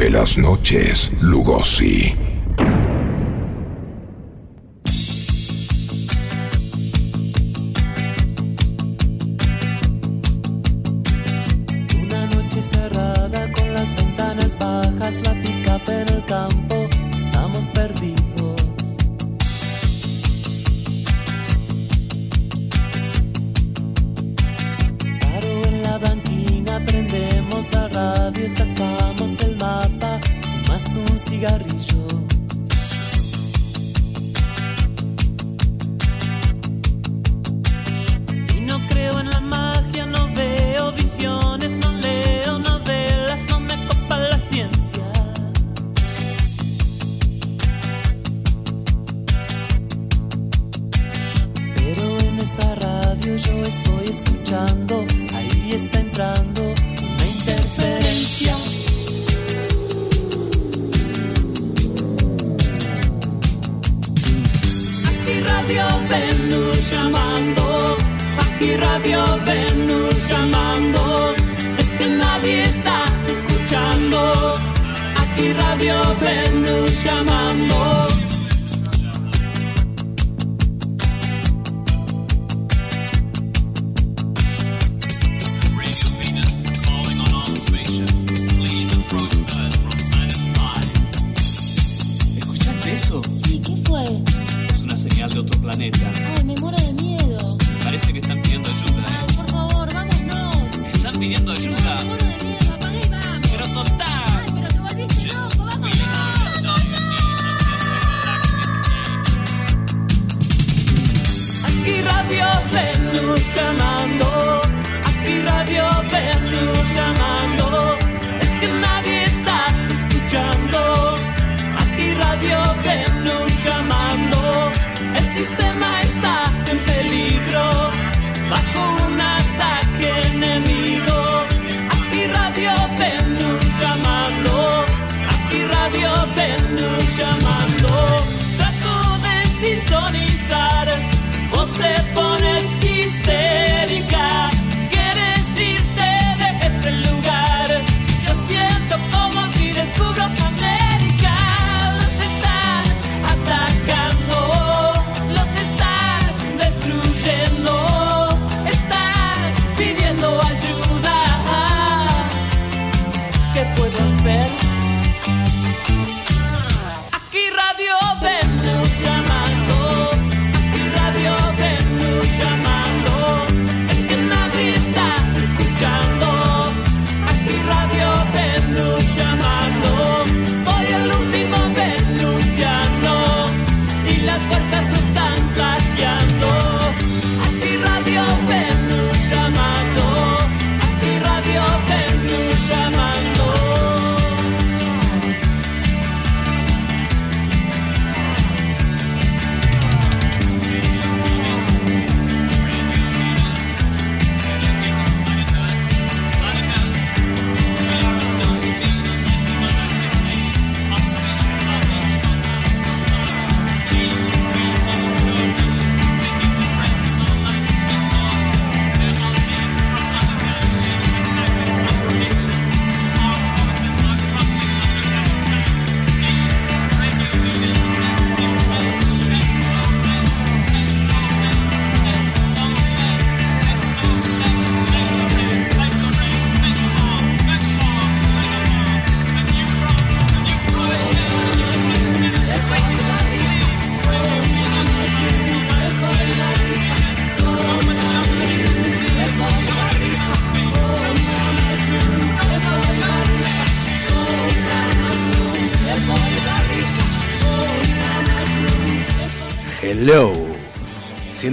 De las noches, Lugosi.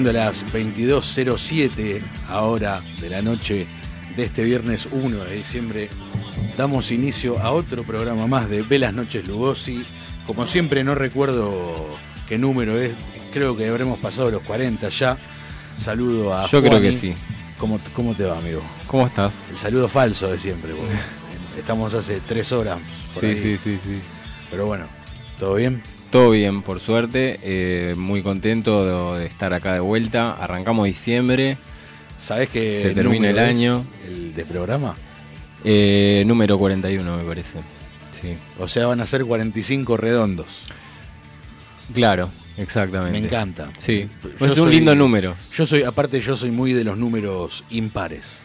Siendo las 22.07 ahora de la noche de este viernes 1 de diciembre, damos inicio a otro programa más de Velas Noches Lugosi. Como siempre no recuerdo qué número es, creo que habremos pasado los 40 ya. Saludo a Yo creo que sí. ¿Cómo, ¿Cómo te va, amigo? ¿Cómo estás? El saludo falso de siempre, porque estamos hace tres horas por Sí, ahí. sí, sí, sí. Pero bueno, ¿todo bien? Todo bien, por suerte. eh, muy contento de, de estar acá de vuelta. Arrancamos diciembre. ¿Sabés que Se termina el año. El de programa. eh, número 41, me parece. sí. O sea, van a ser 45 redondos. Claro, exactamente. Me encanta. Sí, es un lindo número. Yo soy, aparte, yo soy muy de los números impares.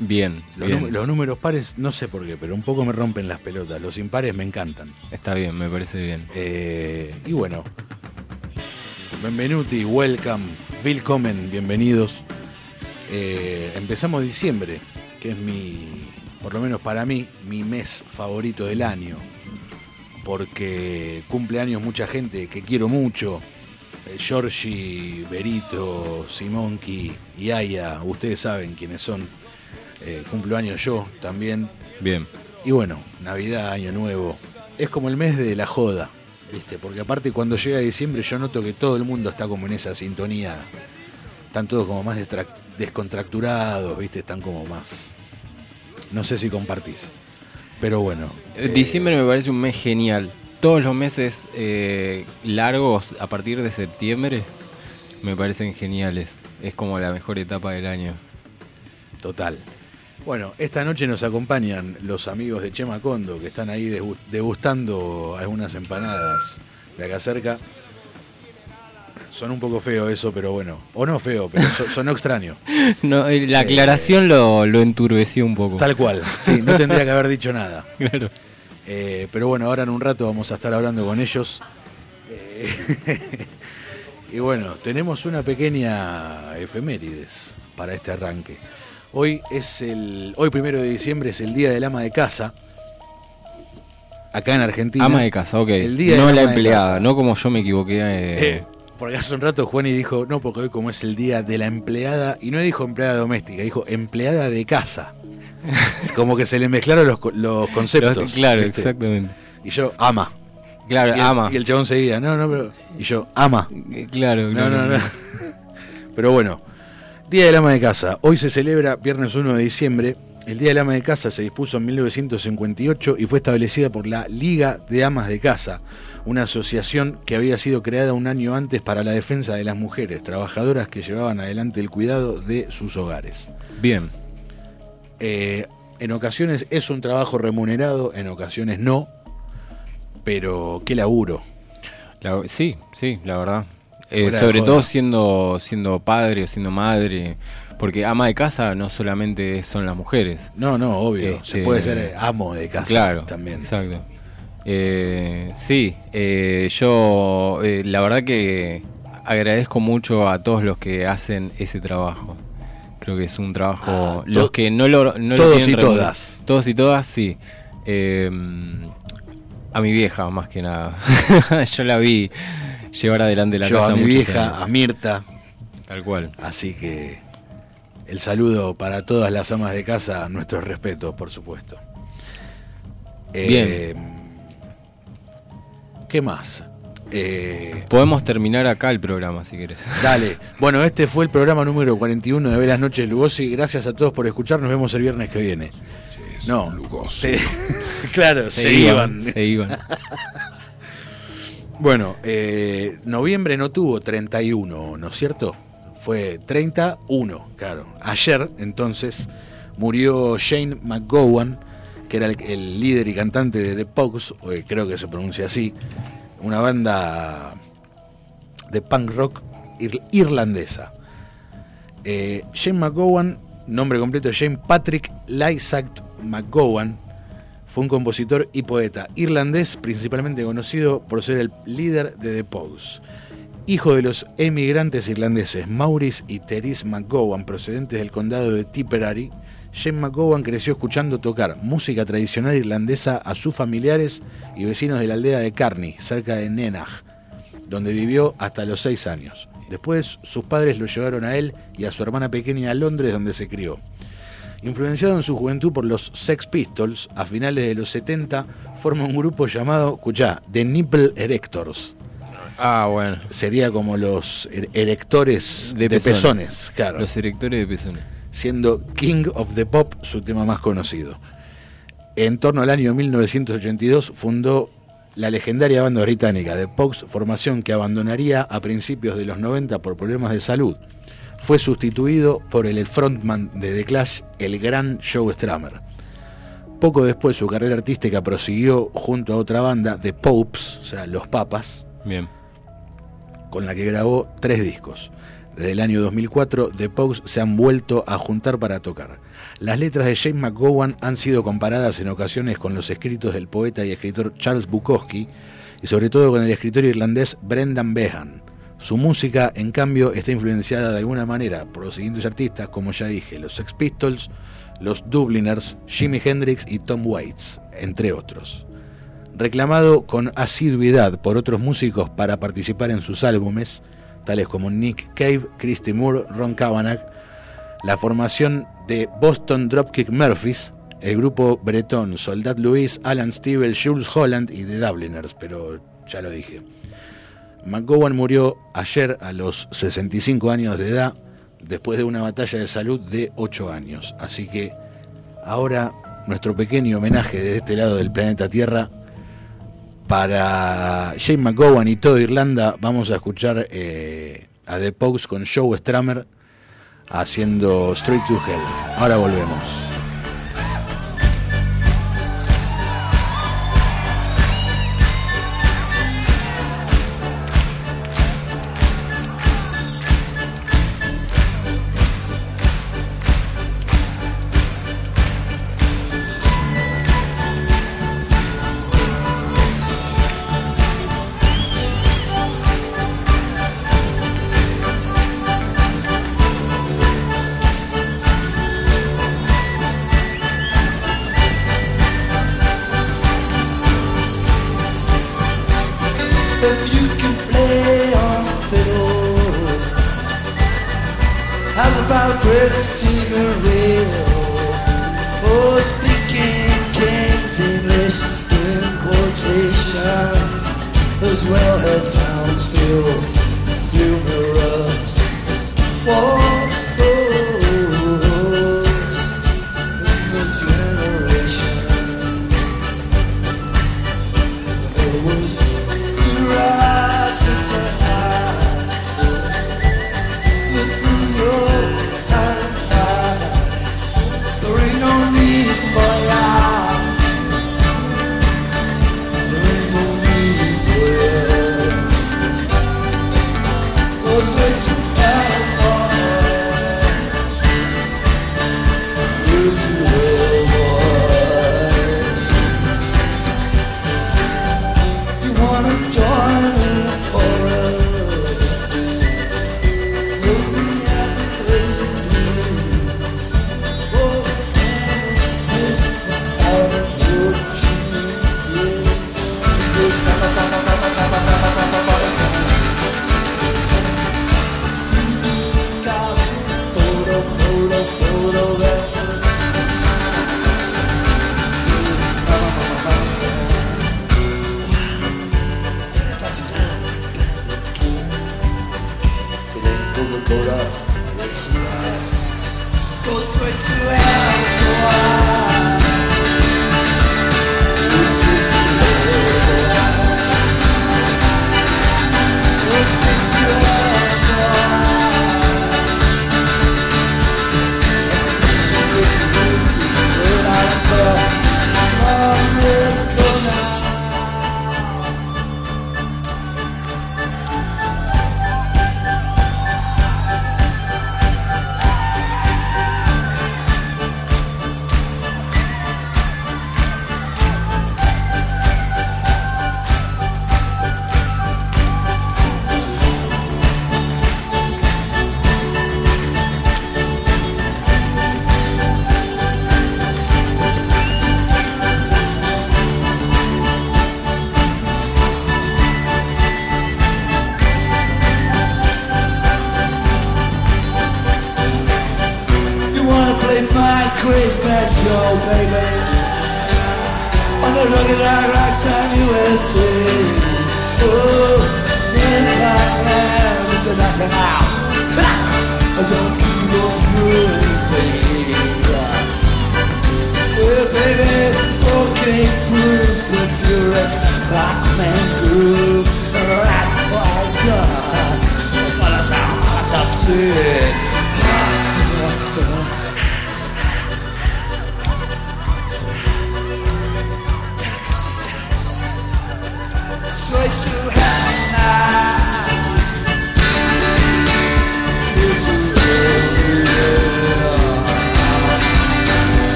Bien, Los, bien. nú- los números pares, no sé por qué, pero un poco me rompen las pelotas. Los impares me encantan. Está bien, me parece bien. Eh, y bueno, benvenuti, welcome, willkommen, bienvenidos. Eh, empezamos diciembre, que es mi, por lo menos para mí, mi mes favorito del año. Porque cumple años mucha gente que quiero mucho. Eh, Giorgi, Berito, Simonki y Aya, ustedes saben quiénes son. Eh, cumplo años yo también. Bien. Y bueno, Navidad, Año Nuevo, es como el mes de la joda, ¿viste? Porque aparte cuando llega diciembre yo noto que todo el mundo está como en esa sintonía. Están todos como más descontracturados, ¿viste? Están como más... No sé si compartís. Pero bueno. Eh, eh, Diciembre me parece un mes genial. Todos los meses eh, largos a partir de septiembre me parecen geniales. Es como la mejor etapa del año. Total. Bueno, esta noche nos acompañan los amigos de Chema Condo que están ahí degu- degustando algunas empanadas de acá cerca. Son un poco feo eso, pero bueno. O no feo, pero so- sonó extraño. No, eh, la aclaración lo, lo enturbeció un poco. Tal cual. Sí, no tendría que haber dicho nada. Claro. Eh, pero bueno, ahora en un rato vamos a estar hablando con ellos. Eh, y bueno, tenemos una pequeña efemérides para este arranque. Hoy es el. Hoy primero de diciembre es el día del ama de casa. Acá en Argentina. Ama de casa, ok. El día no la empleada, no como yo me equivoqué. eh, Eh, porque hace un rato Juani dijo, no, porque hoy como es el día de la empleada, y no dijo empleada doméstica, dijo empleada de casa. Es como que se le mezclaron los, los conceptos. los- claro, ¿viste? exactamente. Y yo, ama. Claro, Y el, ama. y el chabón seguía, no, no, pero. Y yo, ama. Eh, Claro, No, claro. no, no. Pero bueno, Día del Ama de Casa. Hoy se celebra viernes 1 de diciembre. El Día del Ama de Casa se dispuso en 1958 y fue establecida por la Liga de Amas de Casa, una asociación que había sido creada un año antes para la defensa de las mujeres trabajadoras que llevaban adelante el cuidado de sus hogares. Bien. Eh, en ocasiones es un trabajo remunerado, en ocasiones no, pero qué laburo. La- sí, sí, la verdad. Eh, sobre todo siendo, siendo padre o siendo madre. Porque ama de casa no solamente son las mujeres. No, no, obvio. Se Este, puede ser eh, amo de casa Claro, también. Exacto. Eh, sí, eh, yo eh, la verdad que agradezco mucho a todos los que hacen ese trabajo. Creo que es un trabajo. Ah, los que no lo, no lo todos tienen y todas. Todos y todas, sí. A mi vieja, más que nada. yo la vi llevar adelante la Yo casa a mi vieja, años. a Mirta, Tal cual. así que el saludo para todas las amas de casa, nuestros respetos, por supuesto. Eh, ¿Qué más? Eh, Podemos terminar acá el programa si querés. dale. Bueno, este fue el programa número 41 de Velas Noches Lugosi. Gracias a todos por escuchar. Nos vemos el viernes que viene. No. Lugosi. Sí. claro, se, iban. Se iban. Bueno, eh, noviembre no tuvo 31, ¿no es cierto? Fue 31, claro. Ayer, entonces, murió Shane McGowan, que era el, líder y cantante de The Pogues, eh, creo que se pronuncia así, una banda de punk rock ir- irlandesa. Eh, Shane McGowan, nombre completo Shane Patrick Lysaght McGowan, un compositor y poeta irlandés, principalmente conocido por ser el líder de The Pogues. Hijo de los emigrantes irlandeses Maurice y Therese McGowan, procedentes del condado de Tipperary, Shane McGowan creció escuchando tocar música tradicional irlandesa a sus familiares y vecinos de la aldea de Carney, cerca de Nenagh, donde vivió hasta los seis años. Después, sus padres lo llevaron a él y a su hermana pequeña a Londres, donde se crió. Influenciado en su juventud por los Sex Pistols, a finales de los 70 forma un grupo llamado, escuchá, The Nipple Erectors. Ah, bueno. Sería como los er- erectores de, De pezones, pezones. claro. Los directores de pezones. siendo King of the Pop su tema más conocido. En torno al año 1982 fundó la legendaria banda británica The Pogues, formación que abandonaría a principios de los 90 por problemas de salud. Fue sustituido por el frontman de The Clash, el gran Joe Strummer. Poco después su carrera artística prosiguió junto a otra banda, The Popes, o sea, Los Papas, Bien. con la que grabó tres discos. Desde el año 2004, The Pogues se han vuelto a juntar para tocar. Las letras de James McGowan han sido comparadas en ocasiones con los escritos del poeta y escritor Charles Bukowski y sobre todo con el escritor irlandés Brendan Behan. Su música, en cambio, está influenciada de alguna manera por los siguientes artistas, como ya dije, los Sex Pistols, los Dubliners, Jimi Hendrix y Tom Waits, entre otros reclamado con asiduidad por otros músicos para participar en sus álbumes, tales como Nick Cave, Christy Moore, Ron Kavanagh, la formación de Boston Dropkick Murphys, el grupo bretón Soldat Louis, Alan Stivell, Jules Holland y The Dubliners, pero ya lo dije. McGowan murió ayer a los 65 años de edad, después de una batalla de salud de 8 años. Así que ahora nuestro pequeño homenaje de este lado del planeta Tierra para James McGowan y toda Irlanda vamos a escuchar eh, a The Pogues con Joe Stramer haciendo Straight to Hell. Ahora volvemos.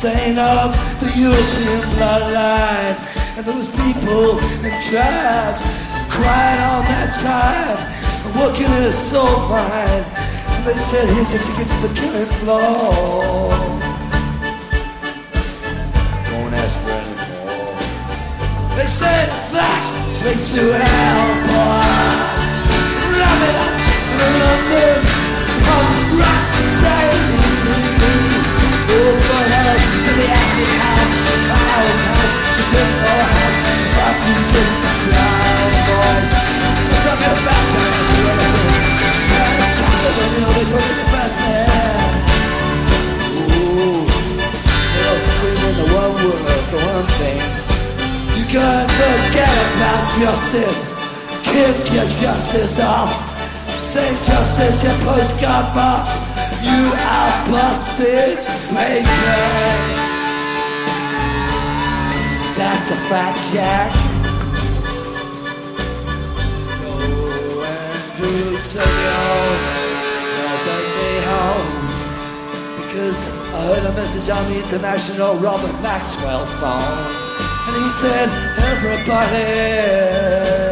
Stain of the European bloodline. And those people and tribes crying all that time and working in a soul mine. And they said, here's your ticket to the killing floor. Don't ask for any more. They said, flash, straight to hell, boy. Rub it up in London, punk rock can't forget about justice. Kiss your justice off. Justice your postcard marks. You are busted, baby. That's a fact, Jack. Take me home. You'll take me home. Because I heard a message on the international Robert Maxwell phone. And he said, everybody,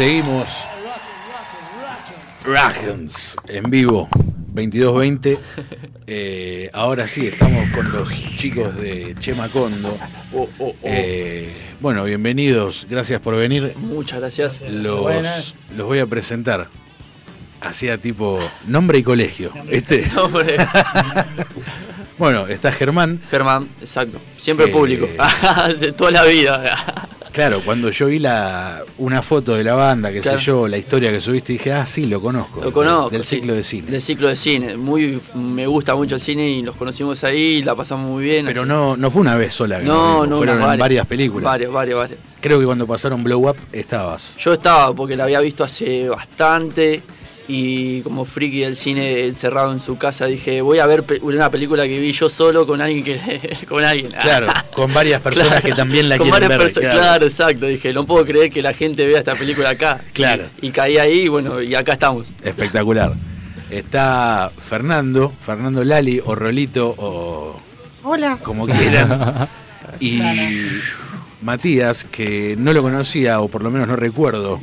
Seguimos. Ragans en vivo, 2220. Eh, ahora sí, estamos con los chicos de Chema Condo. Oh, oh, oh. Eh, bueno, bienvenidos, gracias por venir. Muchas gracias. Los, Buenas. los voy a presentar. Hacía tipo nombre y colegio. Hombre, Bueno, está Germán. Germán, exacto. Siempre Que- público. De toda la vida. Claro, cuando yo vi la, una foto de la banda, que Claro. sé yo, la historia que subiste, dije, ah, sí, lo conozco. Lo conozco. Del sí. ciclo de cine. Del ciclo de cine. Muy, me gusta mucho el cine y los conocimos ahí y la pasamos muy bien. Pero así. no, no fue una vez sola. No, no, fueron varias. varias películas. Varias, varias, varias. Creo que cuando pasaron Blow Up estabas. Yo estaba porque la había visto hace bastante y como friki del cine encerrado en su casa dije voy a ver pe- una película que vi yo solo con alguien que con alguien Claro, con varias personas Claro, que también la con quieren varias ver. claro. exacto dije no puedo creer que la gente vea esta película acá Claro. y, y caí ahí y bueno y acá estamos Espectacular. Está Fernando, Fernando Lali o Rolito o Hola. como quieran. Y Matías, que no lo conocía o por lo menos no recuerdo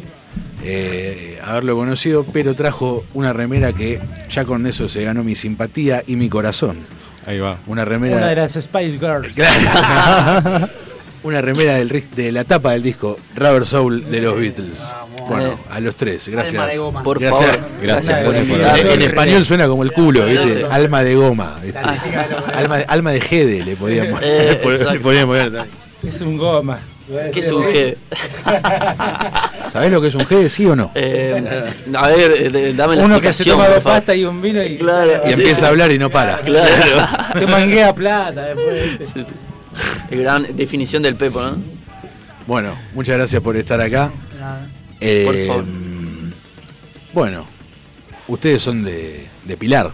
eh, haberlo conocido, pero trajo una remera que ya con eso se ganó mi simpatía y mi corazón. Ahí va. Una remera Una de las Spice Girls. Claro. Una remera del, ri- de la tapa del disco Rubber Soul de los Beatles. Bueno, a los tres, gracias. Alma de goma. por Gracias. favor Gracias, gracias. En, en español suena como el culo, ¿viste? Alma de goma. Alma, de, alma de Gede le podían poner. Eh, le poner. Es un goma. ¿Qué es un G? ¿Sabés lo que es un Gede, sí o no? Eh, a ver eh, dame la Uno que se explicación toma dos pastas y un vino y, Claro. Y sí. empieza a hablar y no para. claro te manguea plata después. Sí, sí. gran definición del Pepo ¿no? Bueno, muchas gracias por estar acá. Eh, Por favor. Bueno, ustedes son de, de Pilar.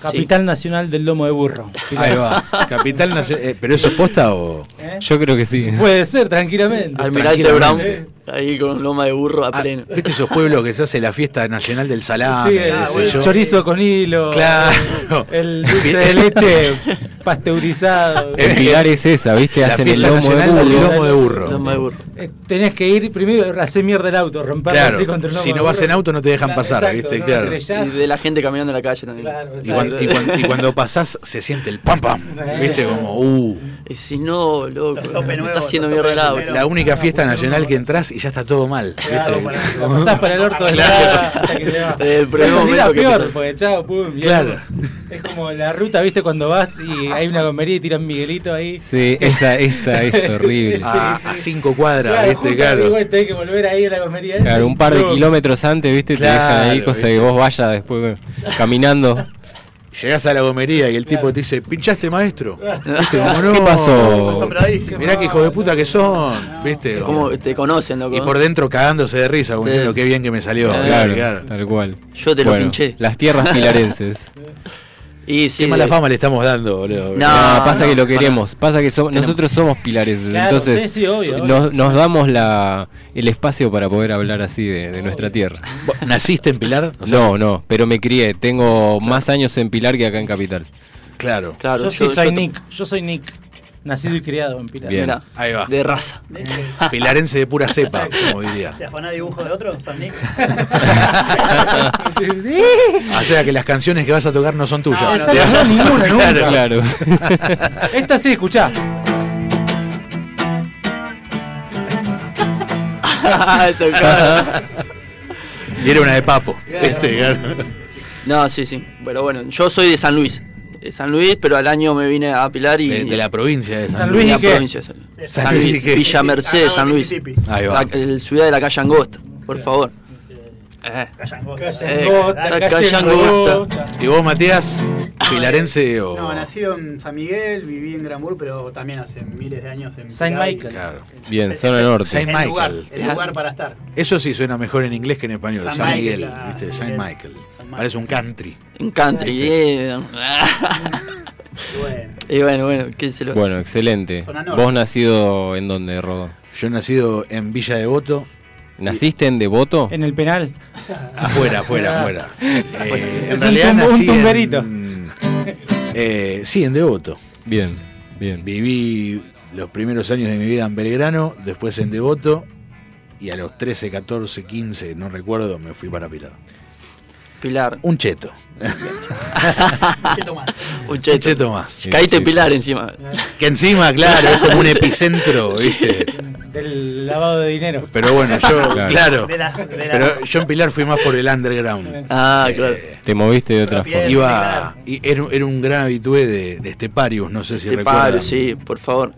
Capital Nacional del Lomo de Burro. Ahí va. Capital Nacional. eh, ¿Pero eso es posta o.? ¿Eh? Yo creo que sí. Puede ser, tranquilamente. Almirante. Brown Ahí con loma de burro a Ah, pleno. ¿Viste esos pueblos que se hace la fiesta nacional del salame? Sí, el, yo? chorizo con hilo. Claro. El dulce de leche pasteurizado. En Pilar es esa, ¿viste? La Hacen el lomo de burro. lomo de burro. De burro. Eh, Tenés que ir primero, hacer mierda el auto, romperlo Claro, así contra el lomo si de no vas en auto no te dejan Claro, pasar, exacto, ¿viste? no Claro. Y de la gente caminando en la calle también. Claro, Y cuando, y cuando- y cuando pasás se siente el pam pam, ¿viste? Como, uh. Y si no, loco, tope me nuevos, está haciendo los mierda el auto. La única fiesta nacional que entras y ya está todo mal. Claro, para- La pasás para el orto de Claro. la hasta que te va. El primer momento que peor, porque chao, pum. y Claro. Es como la ruta, ¿viste? Cuando vas y hay una gomería y tiran Miguelito ahí. Sí, esa, esa es horrible. A, a cinco cuadras, Claro, ¿viste? Claro. igual tenés que volver ahí a la gomería. Claro, un par de kilómetros antes, ¿viste? Te Claro, dejan ahí, cosa que vos vayas después caminando. Llegás a la gomería y el tipo te dice, ¿pinchaste maestro? ¿Viste? Como, no. ¿Qué pasó? Asombradísimo. Mirá qué hijo de puta que son, ¿viste? Como te conocen, loco. Y por dentro cagándose de risa, como Sí. diciendo qué bien que me salió. Claro, Claro. tal cual. Yo te lo Bueno, pinché. Las tierras pilarenses. Y sí, Qué mala de- fama le estamos dando, boludo. No, pasa no, que lo para- queremos. Pasa que somos, nosotros somos. Claro, entonces sí, sí, obvio, obvio. Nos, nos damos la, el espacio para poder hablar así de, de nuestra tierra. ¿Vos ¿Naciste en Pilar? O sea, No, no, pero me crié. Tengo más años en Pilar que acá en Capital. Claro. Claro, Yo, sí soy yo- Nick. Yo soy Nick. Nacido y criado en Pilar. Bien. Mirá, Ahí va. de raza. Pilarense de pura cepa, como diría. ¿Te afanás dibujo de otro? San Nick. O sea que las canciones que vas a tocar no son tuyas. No, no, no, ninguna, nunca. Claro. Esta sí, escuchá. Y era una de papo. Claro. No, sí, sí. Pero bueno, yo soy de San Luis. De San Luis, pero al año me vine a Pilar y. De, de la provincia de San, San Luis. Luis de. San Luis. San Luis. Villa Mercedes, San Luis. Ahí va. La, el ciudad de la calle Angosta, por favor. Eh. Eh, Angota, la calle Angota. ¿Y vos, Matías, pilarense o...? No, nacido en San Miguel, viví en Granbur, pero también hace miles de años en Saint Pilar Michael. Claro. Bien, zona norte. Saint El lugar, Michael. el lugar para estar. Eso sí suena mejor en inglés que en español. San San, Michael, Miguel, ¿viste? Saint. Michael. San. Parece un country. en country. eh. Y bueno, y bueno, bueno, qué se lo. Bueno, excelente. Zona norte. ¿Vos nacido en dónde, Rodo? Yo he nacido en Villa Devoto. ¿Naciste en Devoto? En el penal. Afuera, afuera, afuera. Eh, Es en un realidad un nací tumberito. en- eh, sí, en Devoto. Bien, bien. Viví los primeros años de mi vida en Belgrano, después en Devoto, y a los 13, 14, 15, no recuerdo, me fui para Pilar. Pilar. Un cheto. cheto más. Un Un cheto. cheto más. Sí, Caíte en sí. Pilar encima. Que encima, claro, es como un epicentro, ¿viste? Del lavado de dinero. Pero bueno, yo, Claro. claro. De la, de la- Pero yo en Pilar fui más por el underground. Ah, claro. Te moviste de otra forma. Iba, y era, era un gran habitué de, de Esteparius, no sé si paro, sí, por favor.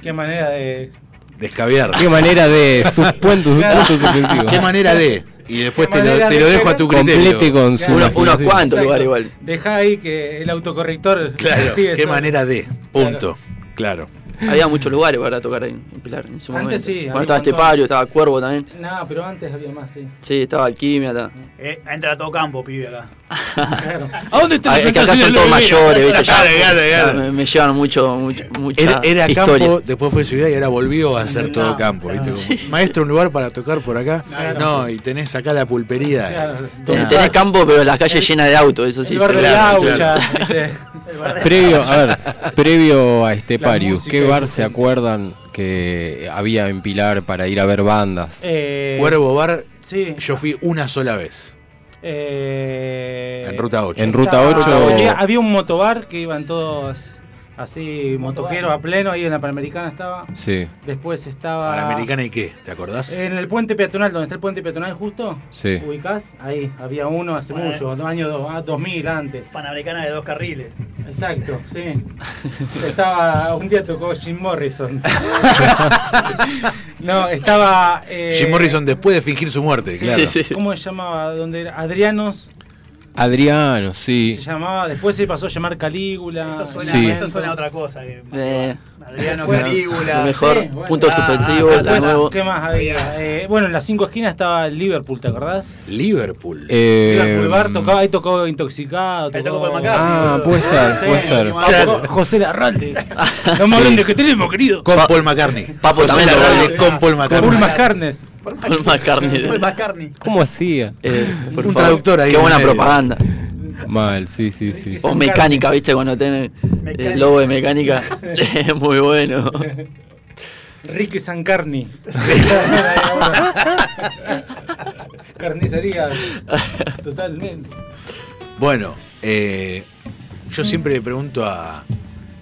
Qué manera de. De. Qué manera de sus puntos, sus puntos suspensivos. ¿Qué manera de? Y después te lo, te lo dejo a tu criterio. Complete con su Uno- unos cuantos lugares igual. Deja ahí que el autocorrector. Claro, qué solo. manera de. Punto. Claro. Había muchos lugares para tocar ahí en Pilar en su Antes momento. sí, Bueno, estaba. Estepario, estaba Cuervo también. No, pero antes había más, sí. Sí, estaba Alquimia. Estaba... Eh, entra a todo campo, pibe acá. Claro. ¿A dónde está es que acá son todos mayores, ¿viste? Ya- claro, ya claro. Me, me llevan mucho, mucho mucha Era, era historia. campo, después fue ciudad y ahora volvió a ser todo campo. ¿viste? Como, Maestro, un lugar para tocar por acá. No, y tenés acá la pulpería. Claro. Tenés, tenés campo, pero las calles llenas de autos, eso sí. El bar de. Previo, a ver, previo a Esteparius, música ¿qué bar se acuerdan que había en Pilar para ir a ver bandas? Eh, Cuervo Bar, Sí. yo fui una sola vez. Eh, En Ruta 8. En Ruta estaba- 8. Había, había un motobar que iban todos así, motoqueros a pleno. Ahí en la Panamericana estaba. Sí, Después estaba. ¿Panamericana y qué? ¿Te acordás? En el puente peatonal, donde está el puente peatonal justo. sí. ¿Ubicás? Ahí, había uno hace Bueno. mucho, dos años dos- ah, 2000 antes. Panamericana de dos carriles. Exacto, sí. Estaba, un día tocó Jim Morrison. no, estaba... eh, Jim Morrison después de fingir su muerte, sí, claro. sí, sí. ¿Cómo se llamaba? ¿Dónde era? Adrianos Adriano, sí. se llamaba, después se pasó a llamar Calígula. Eso suena, Sí. eso suena a otra cosa. Que, Eh, Adriano Calígula. mejor, Sí, bueno. punto Ah, suspensivo, ah, de Después, nuevo. ¿Qué más había? Eh, bueno, en las cinco esquinas estaba Liverpool, ¿te acordás? Liverpool. Eh, Liverpool Bar tocaba, ahí tocó Intoxicado. Ahí tocó Paul McCartney. ah, puede ser, Sí, puede ser. Papo- José Larralde. Lo más grande que tenemos, querido. con Paul McCartney. Papo José también Larralde con Paul McCartney. Paul McCartney. Paul McCartney. Paul McCartney. ¿Cómo hacía? Eh, por Un favor. traductor ahí Qué en buena medio. propaganda. Mal, sí, sí, sí. O mecánica, ¿viste? Cuando tiene el logo de mecánica. Es muy bueno. Ricky Sancarni. Carnicería. Totalmente. Bueno, eh, yo siempre le pregunto a.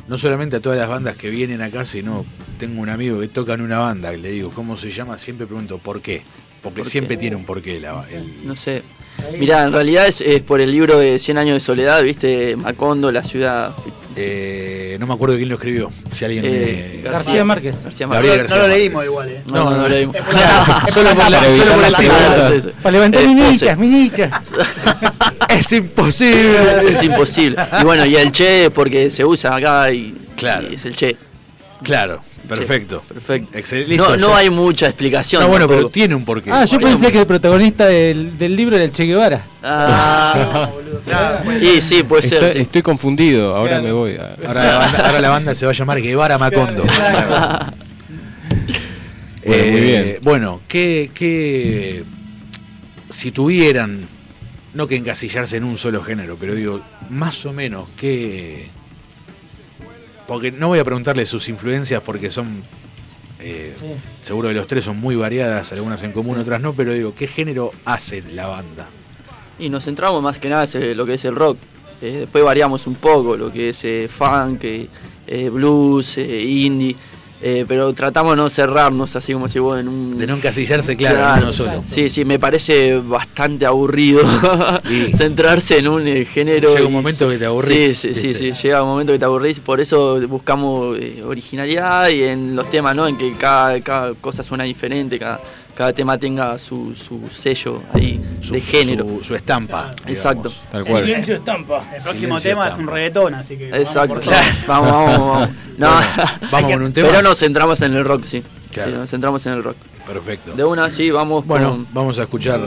No solamente a todas las bandas que vienen acá, sino tengo un amigo que toca en una banda, que le digo, ¿cómo se llama? Siempre pregunto, ¿por qué? Porque ¿Por siempre qué? tiene un porqué la, el- No sé. Mirá, en realidad es, es por el libro de 100 años de soledad, ¿viste? Macondo, la ciudad. Eh, no me acuerdo quién lo escribió. Si alguien Eh, me- García Márquez. García Márquez. García No lo leímos igual, eh. No, no, no leímos. Solo por la, solo por la. Para levantar Eh, minitas. Es imposible. Es imposible. Y bueno, y el che, porque se usa acá y, Claro. y es el che. Claro, perfecto. Perfecto. Excelente. No, no hay mucha explicación. No, bueno, pero tiene un porqué. Ah, yo pensé que el protagonista del, del libro era el Che Guevara. Ah, Claro, pues. y sí, puede ser. Estoy, sí. estoy confundido, ahora Claro. me voy. a- Ahora la, banda, ahora la banda se va a llamar Guevara Macondo. Bueno, muy Eh, bien. Bueno, ¿qué, qué- si tuvieran, no que encasillarse en un solo género, pero digo, más o menos, ¿qué? Porque no voy a preguntarle sus influencias porque son, eh, seguro que los tres son muy variadas, algunas en común, otras no, pero digo, ¿qué género hace la banda? Y nos centramos más que nada en lo que es el rock. Eh, después variamos un poco lo que es eh, funk, eh, eh, blues, eh, indie. Eh, pero tratamos de no cerrarnos así como si vos en un. De no encasillarse, claro, en uno solo. Sí, sí, me parece bastante aburrido centrarse en un eh, género. Llega un y- momento que te aburrís, Sí, sí, sí, sí, llega un momento que te aburrís. Por eso buscamos eh, originalidad y en los temas, ¿no? En que cada, cada cosa suena diferente, cada, cada tema tenga su, su sello ahí Su, de género. su, su estampa. Exacto. digamos. Tal cual. Silencio estampa. El próximo Silencio tema es un reggaetón, así que. vamos Exacto. Vamos, vamos, vamos. No, Vamos con un tema. pero nos centramos en el rock, sí. Claro. Sí, nos centramos en el rock. Perfecto. De una, sí, vamos Bueno, con. vamos a escuchar.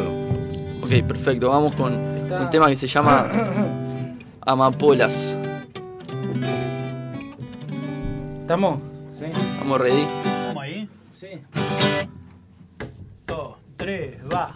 Ok, perfecto. Vamos con un tema que se llama Amapolas. ¿Estamos? Sí. Vamos ready. 3は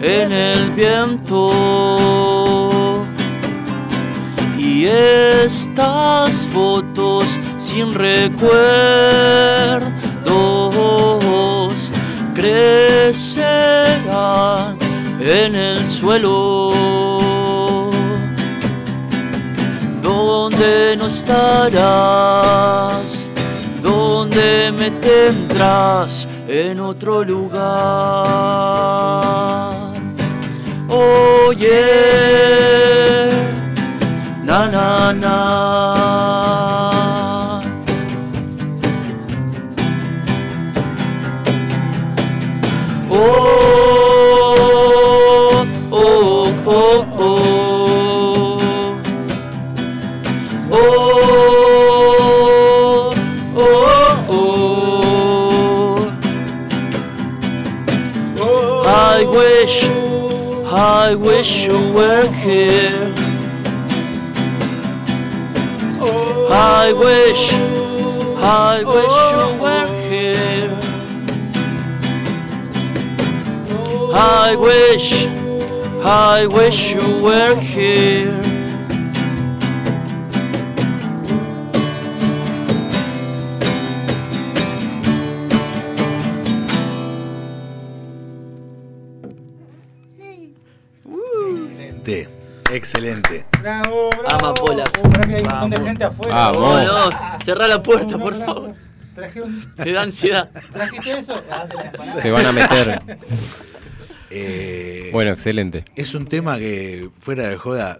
en el viento. Y estas fotos sin recuerdos crecerán en el suelo. Donde no estarás donde me tendrás en otro lugar. Oye, na na na. Wish you here. I wish, I wish you were here. I wish, I wish you were here. Montón de gente afuera. Vamos. No, no, cerrá la puerta, por favor. Traje un... Me da ansiedad. ¿Trajiste eso? Ah, Se van a meter. Eh, Bueno, excelente. Es un tema que, fuera de joda,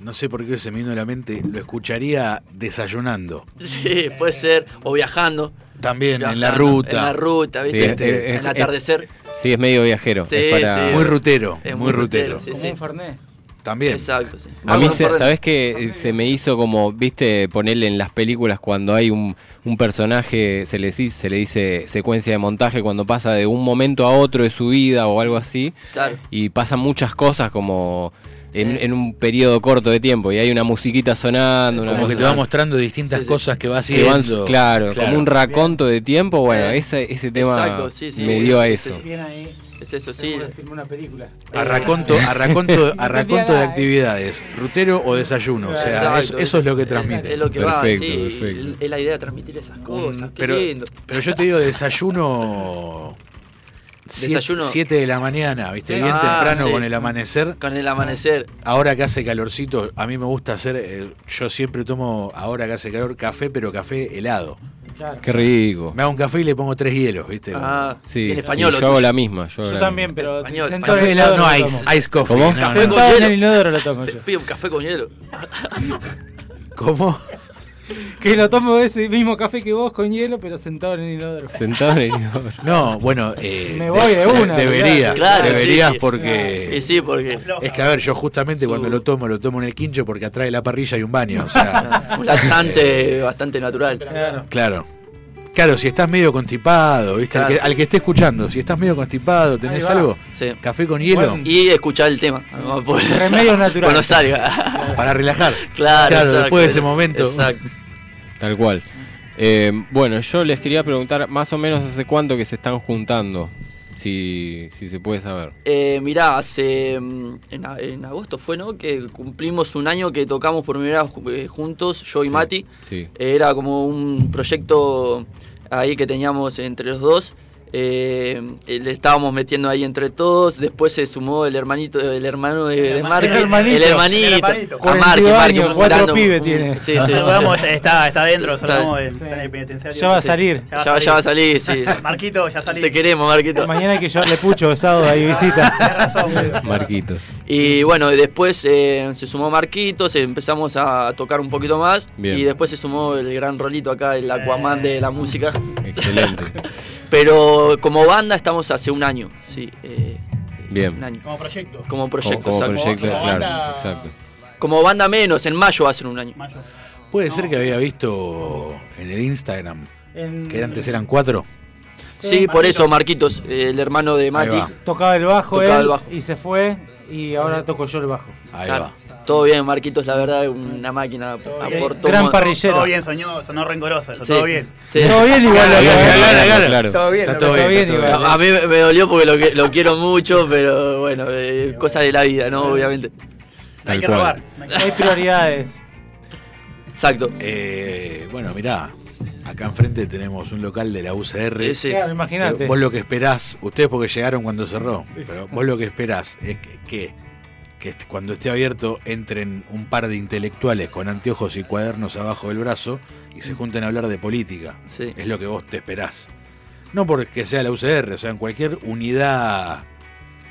no sé por qué se me vino a la mente, lo escucharía desayunando. Sí, puede ser. O viajando. También en la Viajando, ruta. En la ruta, Sí, ¿viste? es- es- en el atardecer. Sí, es medio viajero. Sí, es para... sí. Muy rutero, Es muy rutero. sí, Como sí. un Fernet. También. Exacto, sí. A mí, se-. ¿sabes qué? Se me hizo como, viste, ponerle en las películas cuando hay un, un personaje, se le, dice- se le dice secuencia de montaje, cuando pasa de un momento a otro de su vida o algo así, Claro. y pasan muchas cosas como en, en un periodo corto de tiempo, y hay una musiquita sonando, una Como que te va mostrando distintas Sí, sí. cosas que va que van- haciendo. claro, como un raconto de tiempo, bueno, Eh, ese, ese tema exacto, sí, sí, me dio a eso. sí. Bien ahí. Es eso, sí. Una película. A raconto, a raconto, a raconto de actividades, rutero o desayuno. O sea, Exacto, eso, eso es lo que transmite. Es lo que va, sí. perfecto. Es la idea de transmitir esas cosas. Qué pero, lindo. pero yo te digo desayuno. Desayuno. 7 de la mañana, ¿viste? Sí. Bien Ah, temprano sí. con el amanecer. Con el amanecer. Ahora que hace calorcito, a mí me gusta hacer. eh, yo siempre tomo, ahora que hace calor, café, pero café helado. Claro. Qué rico. Me hago un café y le pongo tres hielos, ¿viste? Ah, Sí, en sí, español. yo hago la misma. Yo, hago Yo la también, pero Español, sentado Café el helado, no ice, ice coffee. ¿Cómo? no, Café no. con Sentado en hielo. el inodoro lo tomo yo. Pido un café con hielo. ¿Cómo? Que lo tomo ese mismo café que vos con hielo, pero sentado en el inodoro. Sentado en el inodoro. No, bueno, eh, Me voy de una, Deberías, claro. deberías sí, sí. porque. Y sí, porque. Es que a ver, yo justamente cuando lo tomo, lo tomo en el quincho porque atrás de la parrilla hay un baño. O sea, Un laxante bastante natural. Claro. claro. Claro, si estás medio constipado, ¿viste? Al, que, Claro. al que esté escuchando, si estás medio constipado, ¿tenés algo? Sí. Café con hielo Bueno. Y escuchar el tema. Naturales. Cuando salga. para relajar. Claro, exacto. después de ese momento. Exacto. Tal cual. Eh, bueno, yo les quería preguntar más o menos hace cuánto que se están juntando, si, si se puede saber. Eh, mirá, hace. mm, En, agosto fue, ¿no? Que cumplimos un año que tocamos por primera vez eh, juntos, yo y Sí, Mati. Sí. Eh, Era como un proyecto ahí que teníamos entre los dos. Eh, eh, le estábamos metiendo ahí entre todos. Después se sumó el hermanito, el hermano de, el hermanito. El hermanito. El hermanito. A Marky, 42 Marky, años, un cuatro pibes un- tiene. Sí, sí. Saludamos, está, está adentro, Está- saludamos sí. el penitenciario. Ya va a salir. Ya Ya, ya va a salir, sí. Marquito, ya salí. Te queremos, Marquito. Mañana hay que llevarle pucho besado ahí visita. Tenés razón, boludo. Marquitos. Y bueno, después eh, se sumó Marquitos, empezamos a tocar un poquito más. Bien. Y después se sumó el gran rolito acá, el Aquaman de la música. Excelente. Pero como banda estamos hace un año, sí. eh, Bien. Un año. Como proyecto. Como proyecto, como exacto. proyecto, Como claro. banda- Exacto. Como banda menos, en mayo va a ser un año. Mayo. Puede ser que había visto en el Instagram En- que antes eran cuatro. Sí, por eso Marquitos, el hermano de Mati. Tocaba el bajo Tocaba él el bajo. y se fue y ahora toco yo el bajo. Ahí Claro, va. Todo bien, Marquitos, la verdad, una máquina. aportó Gran parrillero. Todo bien, soñó, sonó rencoroso, eso, Sí, todo bien. sí. Todo bien igual. Claro, claro, claro, claro. claro. Todo bien, Está todo bien, bien, está todo igual. bien. A mí me- dolió porque lo, que- lo quiero mucho, pero bueno, eh, cosas de la vida, ¿no? Obviamente. No hay que robar. no hay prioridades. Exacto. Eh, bueno, mirá, acá enfrente tenemos un local de la UCR. Eh, sí. Claro, imagínate. Vos lo que esperás, ustedes porque llegaron cuando cerró, pero vos lo que esperás es que, que, que est- cuando esté abierto entren un par de intelectuales con anteojos y cuadernos abajo del brazo y se junten a hablar de política. Sí. Es lo que vos te esperás. No porque sea la UCR, o sea, en cualquier unidad,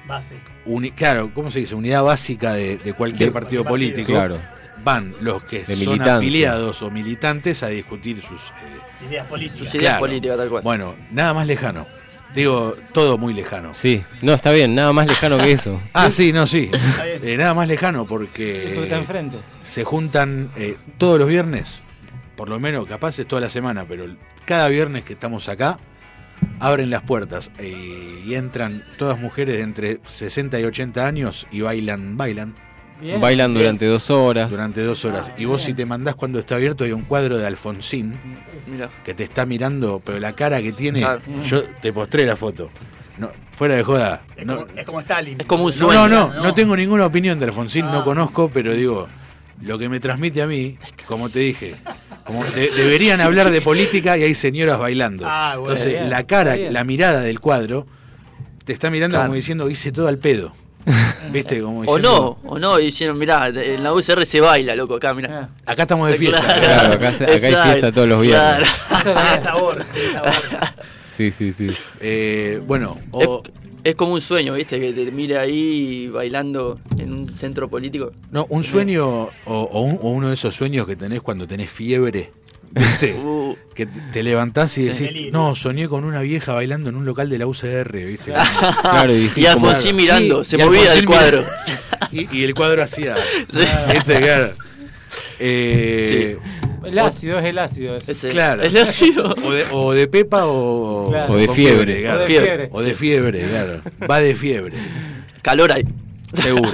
Base. uni- claro, ¿cómo se dice? Unidad básica de, de cualquier De- partido partido. político. Claro. Van los que De son militancia. afiliados o militantes a discutir sus... eh, Ideas políticas. Sus ideas Claro. políticas, tal cual. bueno, nada más lejano. Digo, todo muy lejano. Sí. No, está bien. Nada más lejano que eso. Ah, sí, no, sí. Eh, nada más lejano porque Eso que está enfrente. se juntan eh, todos los viernes, por lo menos capaz es toda la semana, pero cada viernes que estamos acá, abren las puertas eh, y entran todas mujeres de entre 60 y 80 años y bailan, bailan. Bien. Bailan durante dos horas. durante dos horas. Y vos si te mandás cuando está abierto hay un cuadro de Alfonsín que te está mirando, pero la cara que tiene, Claro. yo te postré la foto. No, fuera de joda. Es, No, como, es como Stalin. Es como un no, sueño. no, no, no tengo ninguna opinión de Alfonsín, no Ah. conozco, pero digo, lo que me transmite a mí, como te dije, como de- deberían hablar de política y hay señoras bailando. Ah, bueno, Entonces, bien, la cara, la mirada del cuadro, te está mirando Claro. como diciendo, hice todo al pedo. ¿Viste? Como O no, o no, y dicieron, mirá, en la UCR se baila, loco, acá, mirá. Ah, Acá estamos de fiesta. Claro, acá hay fiesta todos los viernes. claro. eso es- sabor, sabor. Sí, sí, sí. Eh, bueno, Es, o, es como un sueño, ¿viste? Que te mire ahí bailando en un centro político. no, un sueño o, o un- o uno de esos sueños que tenés cuando tenés fiebre. ¿Viste? Uh, Que te levantás y decís, no, soñé con una vieja bailando en un local de la UCR, ¿viste? Claro, y, y como- Alfonsín mirando, Sí, se movía el cuadro. y, y el cuadro hacía. Sí. ¿Viste? Claro. Eh, El ácido es el ácido. Ese- Claro. El ácido. o, de, o de pepa o, Claro. O de fiebre. claro. O de Fiebre. O de fiebre, claro. Va de fiebre, Calor ahí. seguro.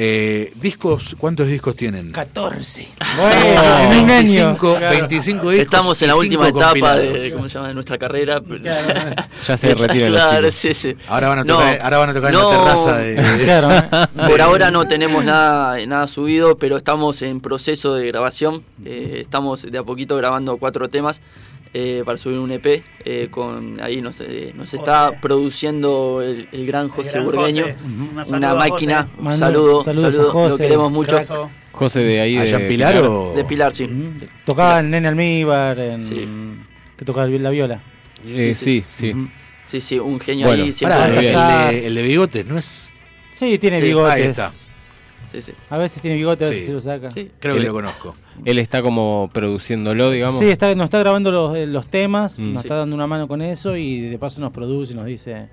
Eh, discos, ¿cuántos discos tienen? 14. Bueno, en un año. 25, Claro. 25 discos. Estamos en la última etapa de, ¿cómo se llama? de nuestra carrera. Claro. Ya se retiran Claro, sí, sí. Ahora van a No, tocar, ahora van a tocar no. en la terraza de. de- Claro, ¿eh? Por ahora no tenemos nada, nada subido, pero estamos en proceso de grabación. Eh, estamos de a poquito grabando cuatro temas eh, para subir un EP. eh, con Ahí nos, eh, nos está José. produciendo el, el gran José gran Burgueño. José. Una máquina. José. Un Mando- saludo, saludos a saludo, José. lo queremos mucho. José de ahí de ¿Allá en Pilar o.? De Pilar, sí. Ujú. Tocaba en Nene Almíbar, en... Sí. que tocaba la viola. Eh, Sí, sí, sí. Sí, sí, un genio Bueno, ahí. Pará, el, de, el de bigotes, ¿no es? Sí, tiene Sí, bigotes. Ahí está, Sí, sí. A veces tiene bigotes, a Sí. veces se lo saca. Sí. creo que lo conozco. Él está como produciéndolo, digamos. Sí, está, nos está grabando los, eh, los temas, Mm. nos Sí. está dando una mano con eso y de paso nos produce, nos dice,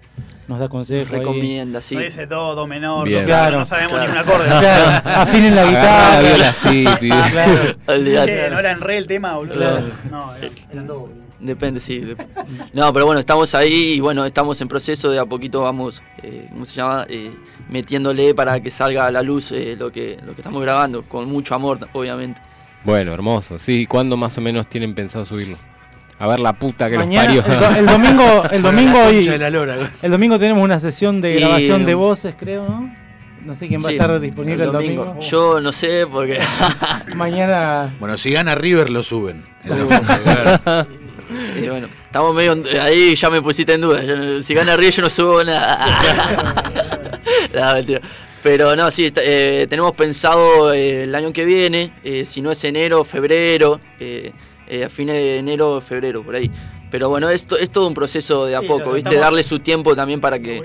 nos da consejos. ahí. Recomienda, sí. No dice do, do menor, do claro, Claro. no sabemos Claro. ni un acorde. Claro, afinen la guitarra. la viola así, tío. Claro. No era en re el tema, boludo. Claro. No, era- eran do. Depende, sí. No, pero bueno, estamos ahí y bueno, estamos en proceso de a poquito vamos, eh, ¿cómo se llama? Eh, metiéndole para que salga a la luz eh, lo, que, lo que estamos grabando, con mucho amor, obviamente. Bueno, hermoso. Sí, ¿cuándo más o menos tienen pensado subirlo? A ver la puta que Mañana, los el, parió. do- el domingo, el Bueno, domingo la y concha de la lora. el domingo tenemos una sesión de Y, grabación de voces, creo, ¿no? No sé quién va Sí, a estar disponible el domingo. Yo no sé porque... Mañana Bueno, si gana River lo suben. El domingo, claro. Y bueno, estamos medio en- ahí, ya me pusiste en duda. Yo si gana Río yo no subo nada. No, mentira. Pero no, sí, eh, tenemos pensado eh, el año que viene, eh, si no es enero, febrero, eh, eh, a fines de enero, febrero, por ahí. Pero bueno, esto es todo un proceso de a Sí, poco, ¿viste? Darle su tiempo también para que,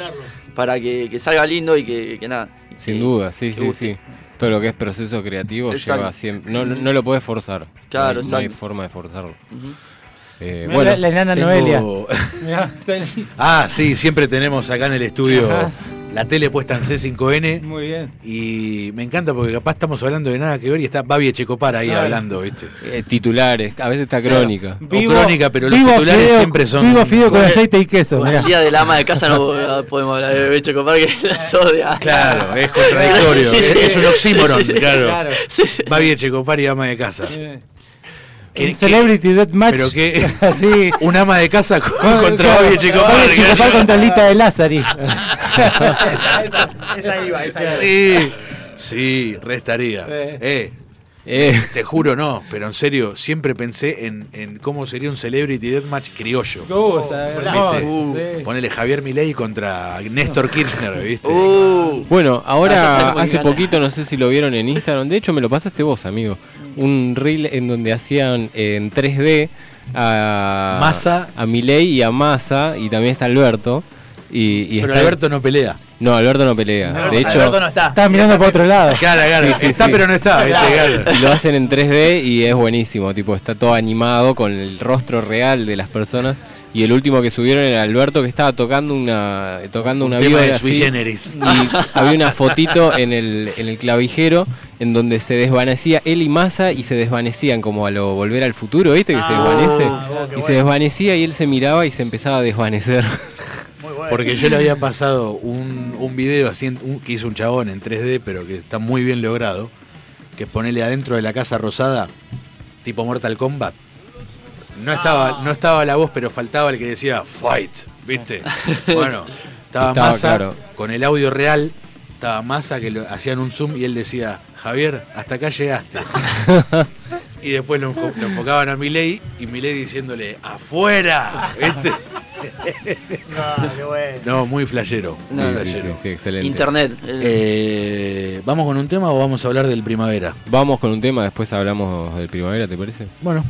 para que, que salga lindo y que, que nada. Sin que- duda, sí, sí, guste. sí. Todo lo que es proceso creativo Exacto. lleva siempre. No, no, no lo puedes forzar. Claro, no, hay- no hay exacto. forma de forzarlo. Ujú. Eh, Mirá bueno, la, la enana Tengo- Noelia. Mirá. Ah, sí, siempre tenemos acá en el estudio Ajá. la tele puesta en C5N. Muy bien. Y me encanta porque capaz estamos hablando de nada que ver y está Babi Echecopar ahí Claro. hablando, ¿viste? eh, titulares, a veces está crónica. O crónica, pero los titulares fideo- siempre son- Vivo fideo con aceite y queso. El día del ama de casa no podemos hablar de Becho Copar que las odia. Claro, es contradictorio. Sí, sí, es, sí. es un oxímoron, Sí, sí, sí. claro. Claro. Sí, sí. Babi Echecopar y ama de casa. ¿Qué- un qué- Celebrity Deathmatch. pero qué- Así. Un ama de casa con- Con- contra Echecopar. Babi Echecopar contra Lita de Lázari. esa, esa, esa iba, esa iba. Sí, sí, restaría. Sí. Eh, Eh, te juro no, pero en serio, siempre pensé en, en cómo sería un Celebrity Deathmatch criollo. Hermoso, ¿Viste? sí. Ponele Javier Milei contra Néstor Kirchner, ¿viste? Uh, bueno, Ah, ahora quién hace gana. poquito, no sé si lo vieron en Instagram, de hecho me lo pasaste vos, amigo. Un reel en donde hacían en 3D a Massa. a Milei y a Massa y también está Alberto. Y, y pero está- Alberto no pelea. No, Alberto no pelea. Alberto- de hecho, Alberto no está. Estaba mirando para otro lado. Claro, claro. Sí, sí, está sí. pero no está, ¿viste? Claro. y lo hacen en 3D y es buenísimo, tipo está todo animado con el rostro real de las personas y el último que subieron era Alberto que estaba tocando una tocando Un una tema de sui generis. y había una fotito en el, en el clavijero en donde se desvanecía él y Massa y se desvanecían como a lo volver al futuro, ¿viste? Que se Ah, desvanece oh, y se desvanecía y él se miraba y se empezaba a desvanecer. Porque yo le había pasado un, un video así en- un- que hizo un chabón en 3D, pero que está muy bien logrado. Que es ponerle adentro de la Casa Rosada, tipo Mortal Kombat. No estaba, no estaba la voz, pero faltaba el que decía fight, ¿viste? Bueno, estaba, Estaba Massa claro. con el audio real, estaba Massa que lo, hacían un zoom y él decía, Javier, hasta acá llegaste. y después lo, enfo- lo enfocaban a Milei y Milei diciéndole, afuera, ¿viste? No, qué bueno. No, muy flashero, muy No, Sí, flashero. sí, sí, excelente. Internet. el- Eh, ¿Vamos con un tema o vamos a hablar del primavera? Vamos con un tema, después hablamos del primavera, ¿te parece? Bueno,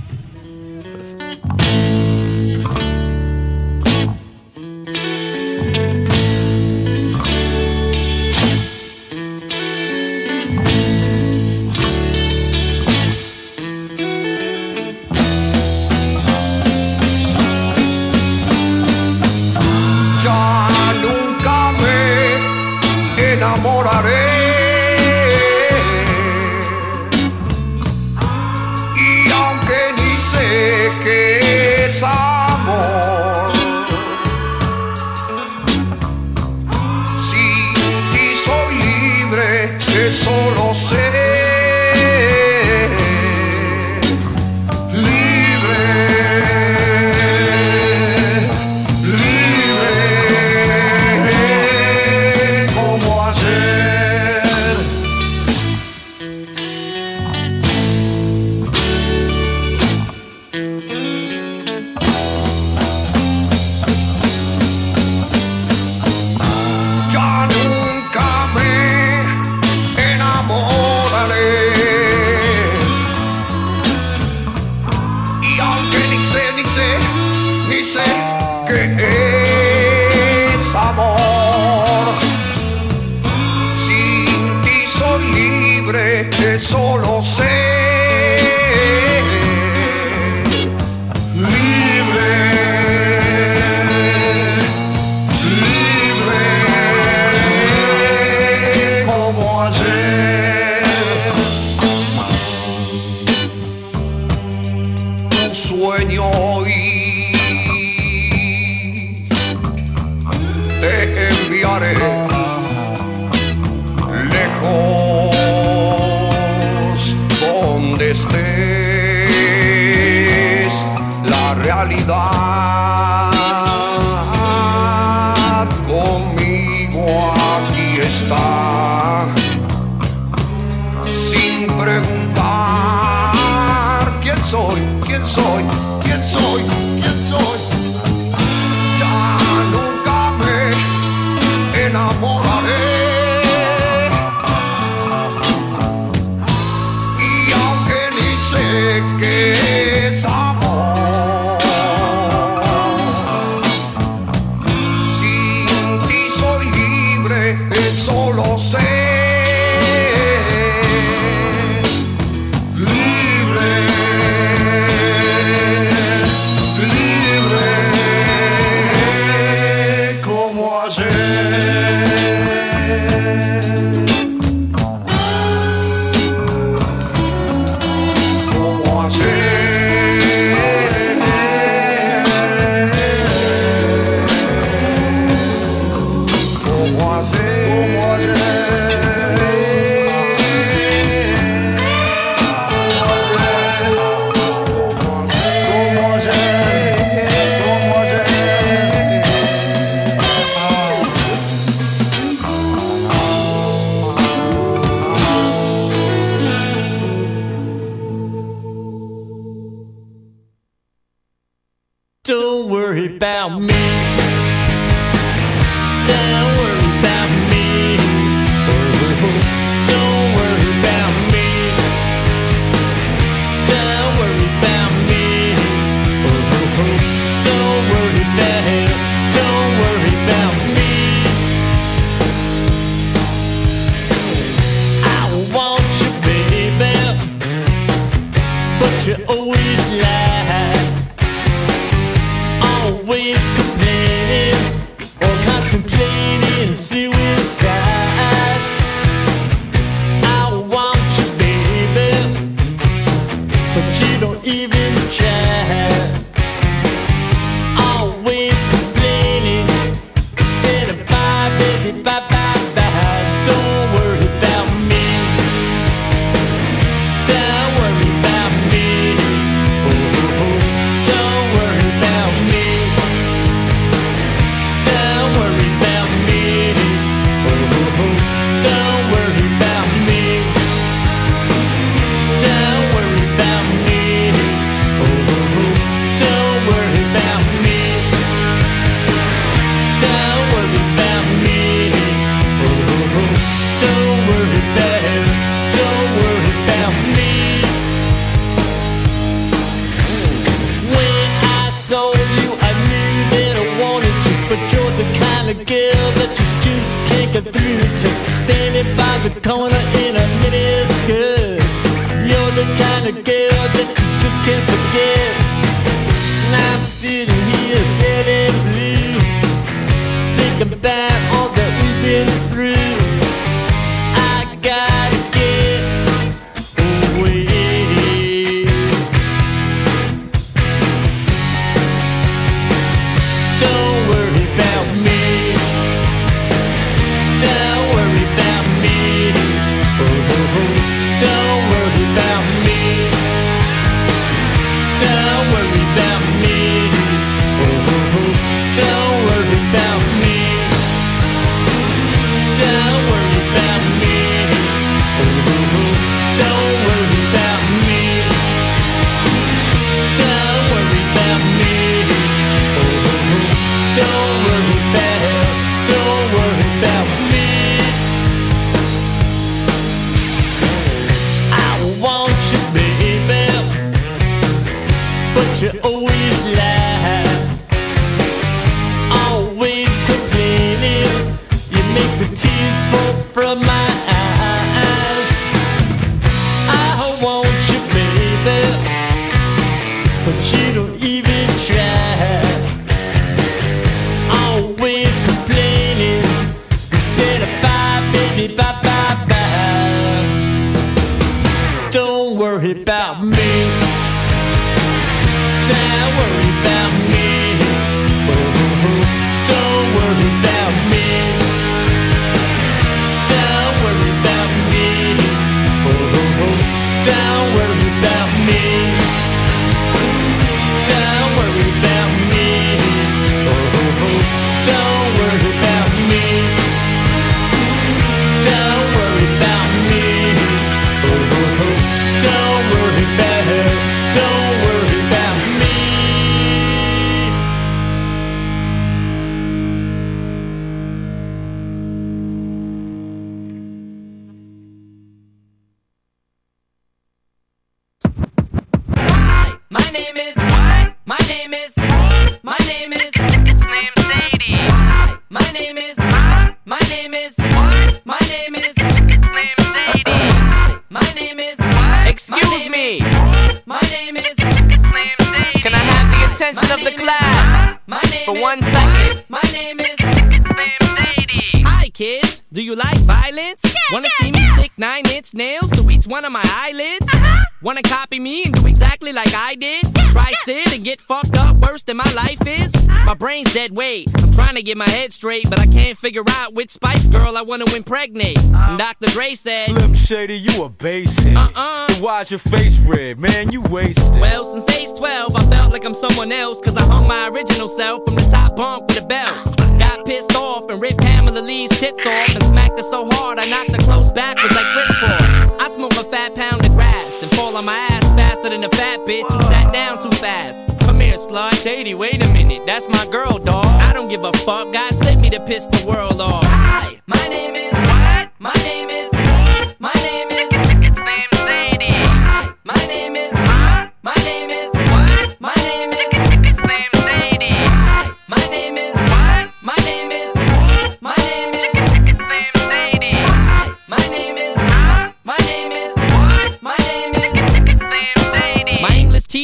nine inch nails to each one of my eyelids? Uh-huh. Wanna copy me and do exactly like I did? Try sit and get fucked up worse than my life is? Uh-huh. My brain's dead weight. I'm trying to get my head straight, but I can't figure out which Spice Girl I wanna impregnate. Uh-huh. And Dr. Dre said, Slim Shady, you a basehead. Uh-uh. Then why's your face red, man? You wasted. Well, since age 12, I felt like I'm someone else, cause I hung my original self from the top bunk with a belt. Got pissed off and ripped Pamela Lee's tits off and smacked her so hard I knocked her close backwards like Chris Cross. I smoke a fat pound of grass and fall on my ass faster than a fat bitch who sat down too fast. Come here, slut. Shady, wait a minute, that's my girl, dog. I don't give a fuck, God sent me to piss the world off. Hi, my name is what? My name is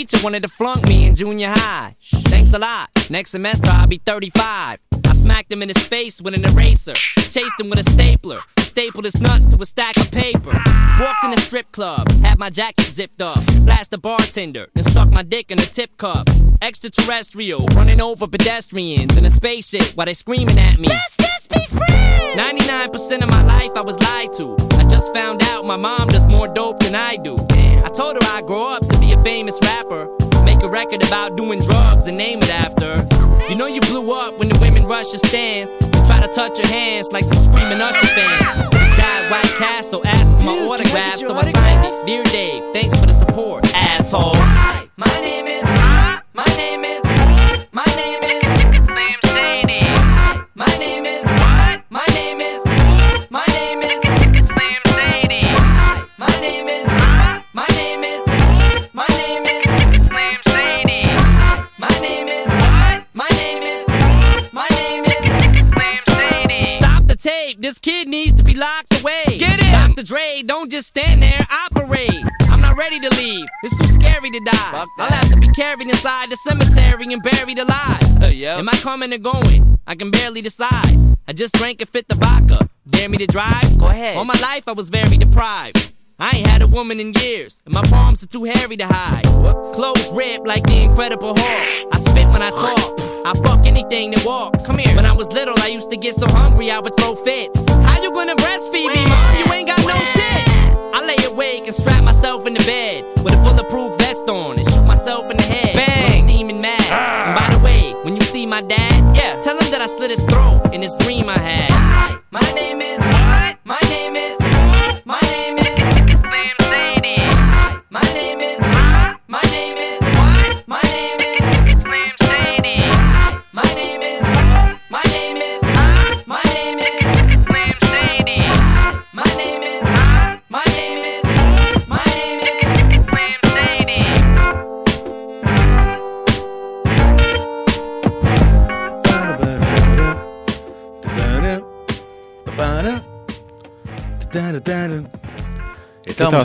teacher wanted to flunk me in junior high. Thanks a lot. Next semester I'll be 35. I smacked him in his face with an eraser. Chased him with a stapler. Stapled his nuts to a stack of paper. Walked in a strip club, had my jacket zipped up. Blast the bartender, then stuck my dick in a tip cup. Extraterrestrial, running over pedestrians in a spaceship while they screaming at me. Let's just be friends! 99% of my life I was lied to. I just found out my mom does more dope than I do. I told her I'd grow up to be a famous rapper. Make a record about doing drugs and name it after. You know you blew up when the women rush your stands. Try to touch your hands like some screaming Usher fans. This guy White Castle asked for my autograph, so I signed it. Dear Dave, thanks for the support, asshole. Hi, my name Don't just stand there, operate. I'm not ready to leave. It's too scary to die. I'll have to be carried inside the cemetery and buried alive. Uh, Am I coming or going? I can barely decide. I just drank and fit the vodka. Dare me to drive? Go ahead. All my life I was very deprived. I ain't had a woman in years, and my palms are too hairy to hide. Clothes ripped like the Incredible Hulk. I spit when I talk. I fuck anything that walks. Come here. When I was little, I used to get so hungry I would throw fits. How you gonna breastfeed me, mom? You ain't got no tits. I lay awake and strap myself in the bed with a bulletproof vest on and shoot myself in the head. Bang! I'm steaming mad. Ah. And by the way, when you see my dad, yeah, tell him that I slit his throat in this dream I had. Hi, my name is. My name is.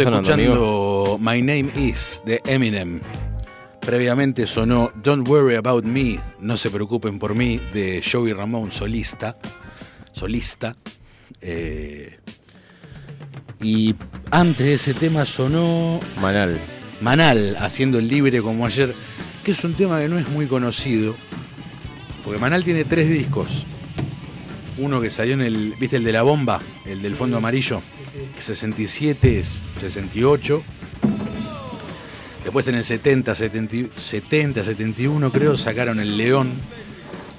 Sonando, escuchando My Name Is de Eminem. Previamente sonó Don't Worry About Me, No se preocupen por mí, de Joey Ramón, solista. Solista. Eh, y antes de ese tema sonó Manal. Manal, haciendo el libre como ayer, que es un tema que no es muy conocido. Porque Manal tiene tres discos. Uno que salió en el. ¿Viste el de la bomba? El del fondo amarillo. Que 67 es 68. Después en el 70, 70, 70, 71 creo, sacaron El León.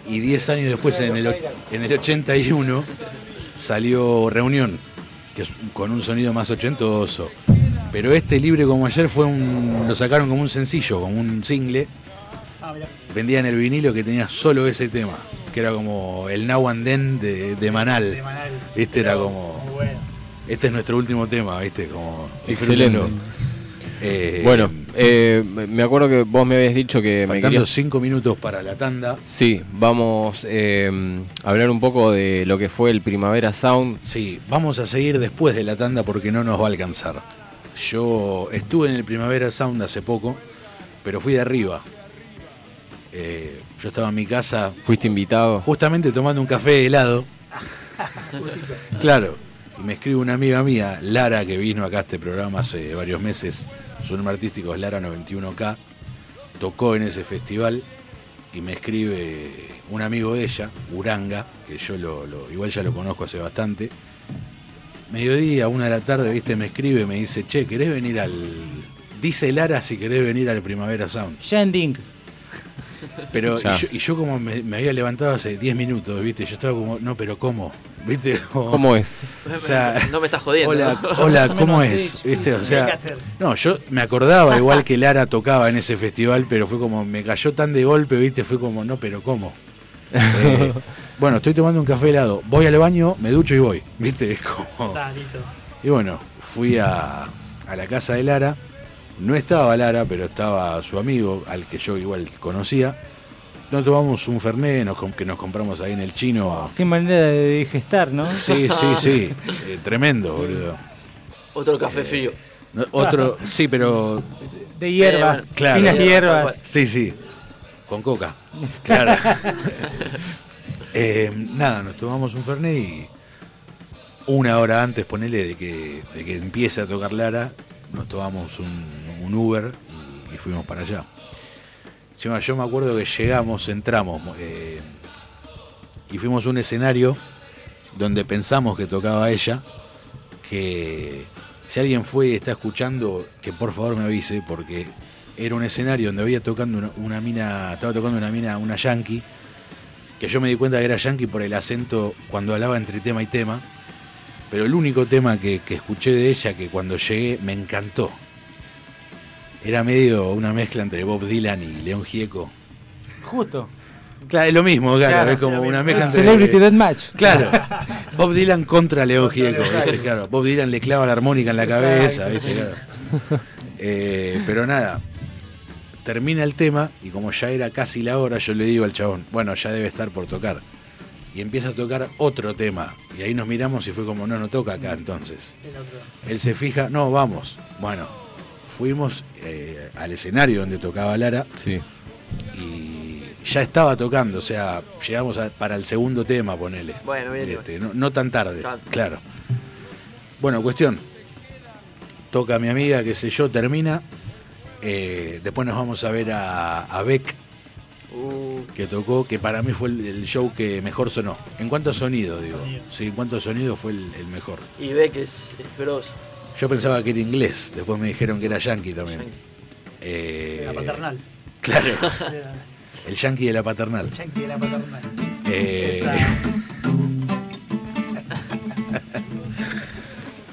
Y 10 años después, en el, en el 81, salió Reunión, que es con un sonido más ochentoso. Pero este libre como ayer fue un. lo sacaron como un sencillo, como un single. Vendían el vinilo que tenía solo ese tema, que era como el Now and Then de, de Manal. Este era como. Este es nuestro último tema, ¿viste? Como. Excelente. Eh, Bueno, eh, me acuerdo que vos me habías dicho que me faltando querías... cinco minutos para la tanda. Sí, vamos eh, a hablar un poco de lo que fue el Primavera Sound. Sí, vamos a seguir después de la tanda porque no nos va a alcanzar. Yo estuve en el Primavera Sound hace poco, pero fui de arriba. Eh, yo estaba en mi casa. ¿Fuiste invitado? Justamente tomando un café helado. claro. Y me escribe una amiga mía, Lara, que vino acá a este programa hace varios meses. Su nombre artístico es Lara 91K. Tocó en ese festival y me escribe un amigo de ella, Uranga, que yo lo, igual ya lo conozco hace bastante. Mediodía, una de la tarde, viste, me escribe, me dice, che, ¿querés venir al. Dice Lara si querés venir al Primavera Sound. Shending. Pero y yo, y yo como me, me había levantado hace 10 minutos, ¿viste? Yo estaba como, no, pero ¿cómo? ¿Viste? Como- ¿Cómo es? O sea, No me estás jodiendo, Hola, ¿cómo es? ¿Viste? O ¿Qué hay sea, no, yo me acordaba igual que Lara tocaba en ese festival, pero fue como, me cayó tan de golpe, ¿viste? Fue como, no, pero ¿cómo? Eh, bueno, estoy tomando un café helado, voy al baño, me ducho y voy, ¿viste? Como... Y bueno, fui a, a la casa de Lara. No estaba Lara, pero estaba su amigo, al que yo igual conocía. Nos tomamos un Fernet nos com- que nos compramos ahí en el chino. Qué manera de digestar, ¿no? Sí, sí, sí. Eh, tremendo, boludo. Otro café frío. No, Otro, sí, pero. De hierbas, Eh, Claro. finas hierbas. Sí, sí. Con coca. Claro. Eh, nada, nos tomamos un Fernet y una hora antes, ponele, de que, de que empiece a tocar Lara, nos tomamos un, un Uber y, fuimos para allá. Yo me acuerdo que llegamos, entramos eh, y fuimos a un escenario donde pensamos que tocaba ella, que si alguien fue y está escuchando, que por favor me avise, porque era un escenario donde había tocando una, mina, estaba tocando una mina, una yankee, que yo me di cuenta que era yankee por el acento cuando hablaba entre tema y tema, pero el único tema que escuché de ella que cuando llegué me encantó. Era medio una mezcla entre Bob Dylan y León Gieco. Justo. Claro, es lo mismo, claro, Claro. es como una mezcla entre... Celebrity Deathmatch. Claro. Bob Dylan contra Leo Gieco, ¿viste? Claro. Bob Dylan le clava la armónica en la cabeza. ¿viste? Claro. Eh, pero nada, termina el tema y como ya era casi la hora, yo le digo al chabón, bueno, ya debe estar por tocar. y empieza a tocar otro tema. Y ahí nos miramos y fue como, no, no toca acá entonces. El otro. Él se fija, no, vamos. Bueno, fuimos eh, al escenario donde tocaba Lara Sí. y ya estaba tocando, o sea, llegamos a- para el segundo tema, ponele. Bueno, bien. Este, no, no tan tarde, Claro. claro. Bueno, cuestión. Toca mi amiga, qué sé yo, termina. Eh, después nos vamos a ver a, a Beck, Uh, que tocó, que para mí fue el, el show que mejor sonó. En cuanto a sonido, digo. Sonido. Sí, en cuanto a sonido fue el, el mejor. y que es, es grosso. Yo pensaba que era inglés, después me dijeron que era yankee también. Yankee. Eh, La paternal. Claro, el yankee de la paternal. el Yankee de la paternal. Eh,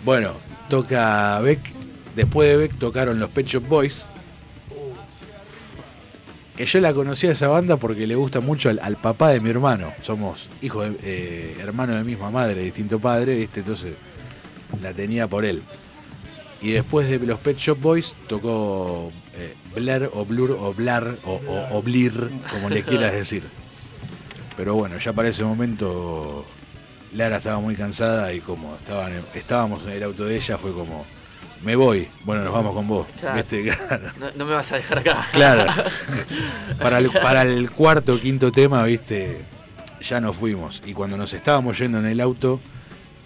Bueno, toca Beck. Después de Beck tocaron los Pet Shop Boys. Que yo la conocí a esa banda porque le gusta mucho al, al papá de mi hermano. Somos hijos de, eh, hermanos de misma madre, distinto padre, ¿viste? Entonces la tenía por él. Y después de los Pet Shop Boys tocó eh, Blair o Blur o Blar o, o- o Blir, como le quieras decir. Pero bueno, ya para ese momento Lara estaba muy cansada y como estaban, estábamos en el auto de ella fue como, me voy, bueno, nos vamos con vos. Claro. ¿Viste? Claro. No, no me vas a dejar acá. Claro. para, el, para el cuarto o quinto tema, viste, ya nos fuimos. Y cuando nos estábamos yendo en el auto,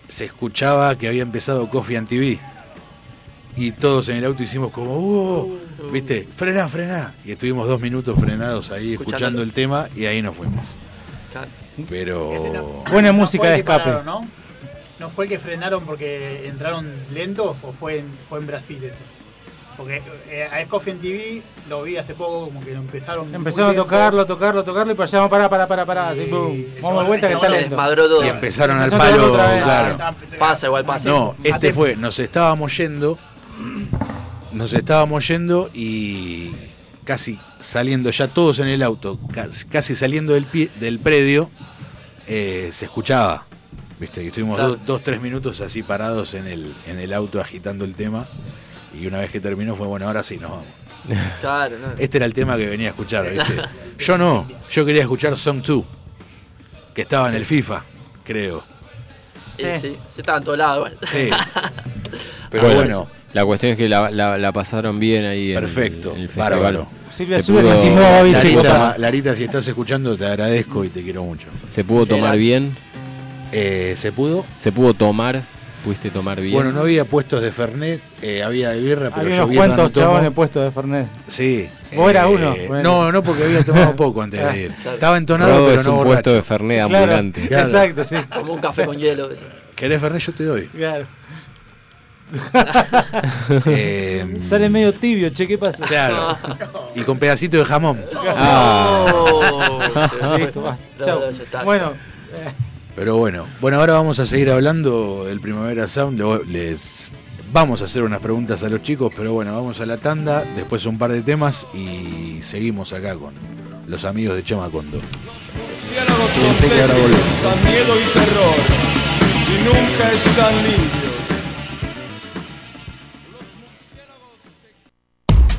se escuchaba que había empezado Coffee and TV. Y todos en el auto hicimos como, ¡uh! ¿Viste? Frená, frená. Y estuvimos dos minutos frenados ahí escuchando el tema y ahí nos fuimos. Pero. Buena no música de escape. pararon, ¿no? ¿No fue el que frenaron porque entraron lentos o fue en, fue en Brasil eso? Porque eh, a en TV lo vi hace poco, como que lo empezaron. Empezaron a lento. tocarlo, a tocarlo, a tocarlo y para allá, para, para, para, para, así, Y pum. Vamos de chabón- vuelta que está lento. todo. Y empezaron al palo, claro. Ah, Pasa, igual pasa. No, este fue, nos estábamos yendo, nos estábamos yendo y casi saliendo ya todos en el auto, casi, saliendo del, pie- del predio, eh, se escuchaba. ¿Viste? Y estuvimos Claro. dos, dos, tres minutos así parados en el, en el auto agitando el tema. Y una vez que terminó fue, bueno, ahora sí nos vamos. Claro, no. Este era el tema que venía a escuchar, ¿viste? Yo no, yo quería escuchar Song 2, que estaba en el FIFA, creo. Sí, Sí. sí. Se estaba en todos lados. Sí. Pero Bueno, bueno, La cuestión es que la, la- la pasaron bien ahí en el- Perfecto, en el festival. bárbaro. Silvia Se Sube, pudo- Larita. Larita, si estás escuchando, te agradezco y te quiero mucho. Se pudo tomar Era- bien. Eh, ¿Se pudo? Se pudo tomar. Pudiste tomar bien. Bueno, no había puestos de Fernet, eh, había de birra, pero Había yo unos cuantos no chabones puestos de Fernet. Sí. Vos eras uno, bueno. No, no, porque había tomado poco antes de ir. Claro. Estaba entonado, Rodo pero es no un borracho. puesto de Fernet Claro, ambulante. Claro. exacto, sí. Como un café con hielo. eso. ¿Querés Fernet? Yo te doy. Claro. Eh, Sale medio tibio, che, ¿qué pasa? Claro. Y con pedacito de jamón. Ah. Oh, Listo, va. Chau. Bueno, eh, Pero bueno, bueno, ahora vamos a seguir hablando del Primavera Sound. Luego Les vamos a hacer unas preguntas a los chicos, pero bueno, vamos a la tanda, después un par de temas y seguimos acá con los amigos de Chema Condo. Ciélagos son Pensé que ahora miedo y terror, y nunca están limpios.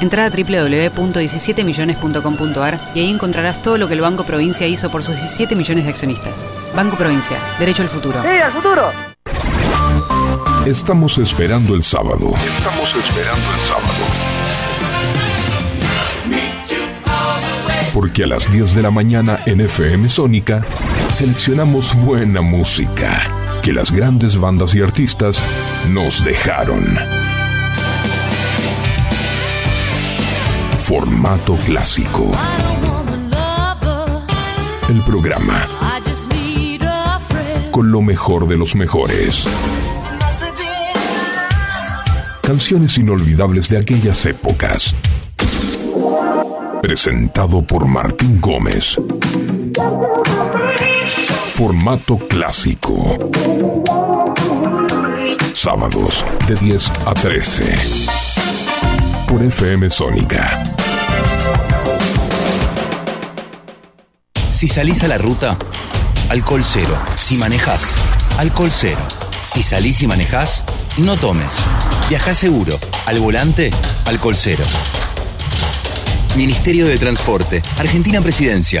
Entra a www.17millones.com.ar y ahí encontrarás todo lo que el Banco Provincia hizo por sus 17 millones de accionistas. Banco Provincia, derecho al futuro. ¡Sí, al futuro! Estamos esperando el sábado. Estamos esperando el sábado. Porque a las 10 de la mañana en FM Sónica seleccionamos buena música que las grandes bandas y artistas nos dejaron. Formato clásico. El programa con lo mejor de los mejores. Canciones inolvidables de aquellas épocas. Presentado por Martín Gómez. Formato clásico. Sábados de 10 a 13. Por FM Sónica. Si salís a la ruta, alcohol cero. Si manejás, alcohol cero. Si salís y manejás, no tomes. Viajá seguro. Al volante, alcohol cero. Ministerio de Transporte, Argentina Presidencia.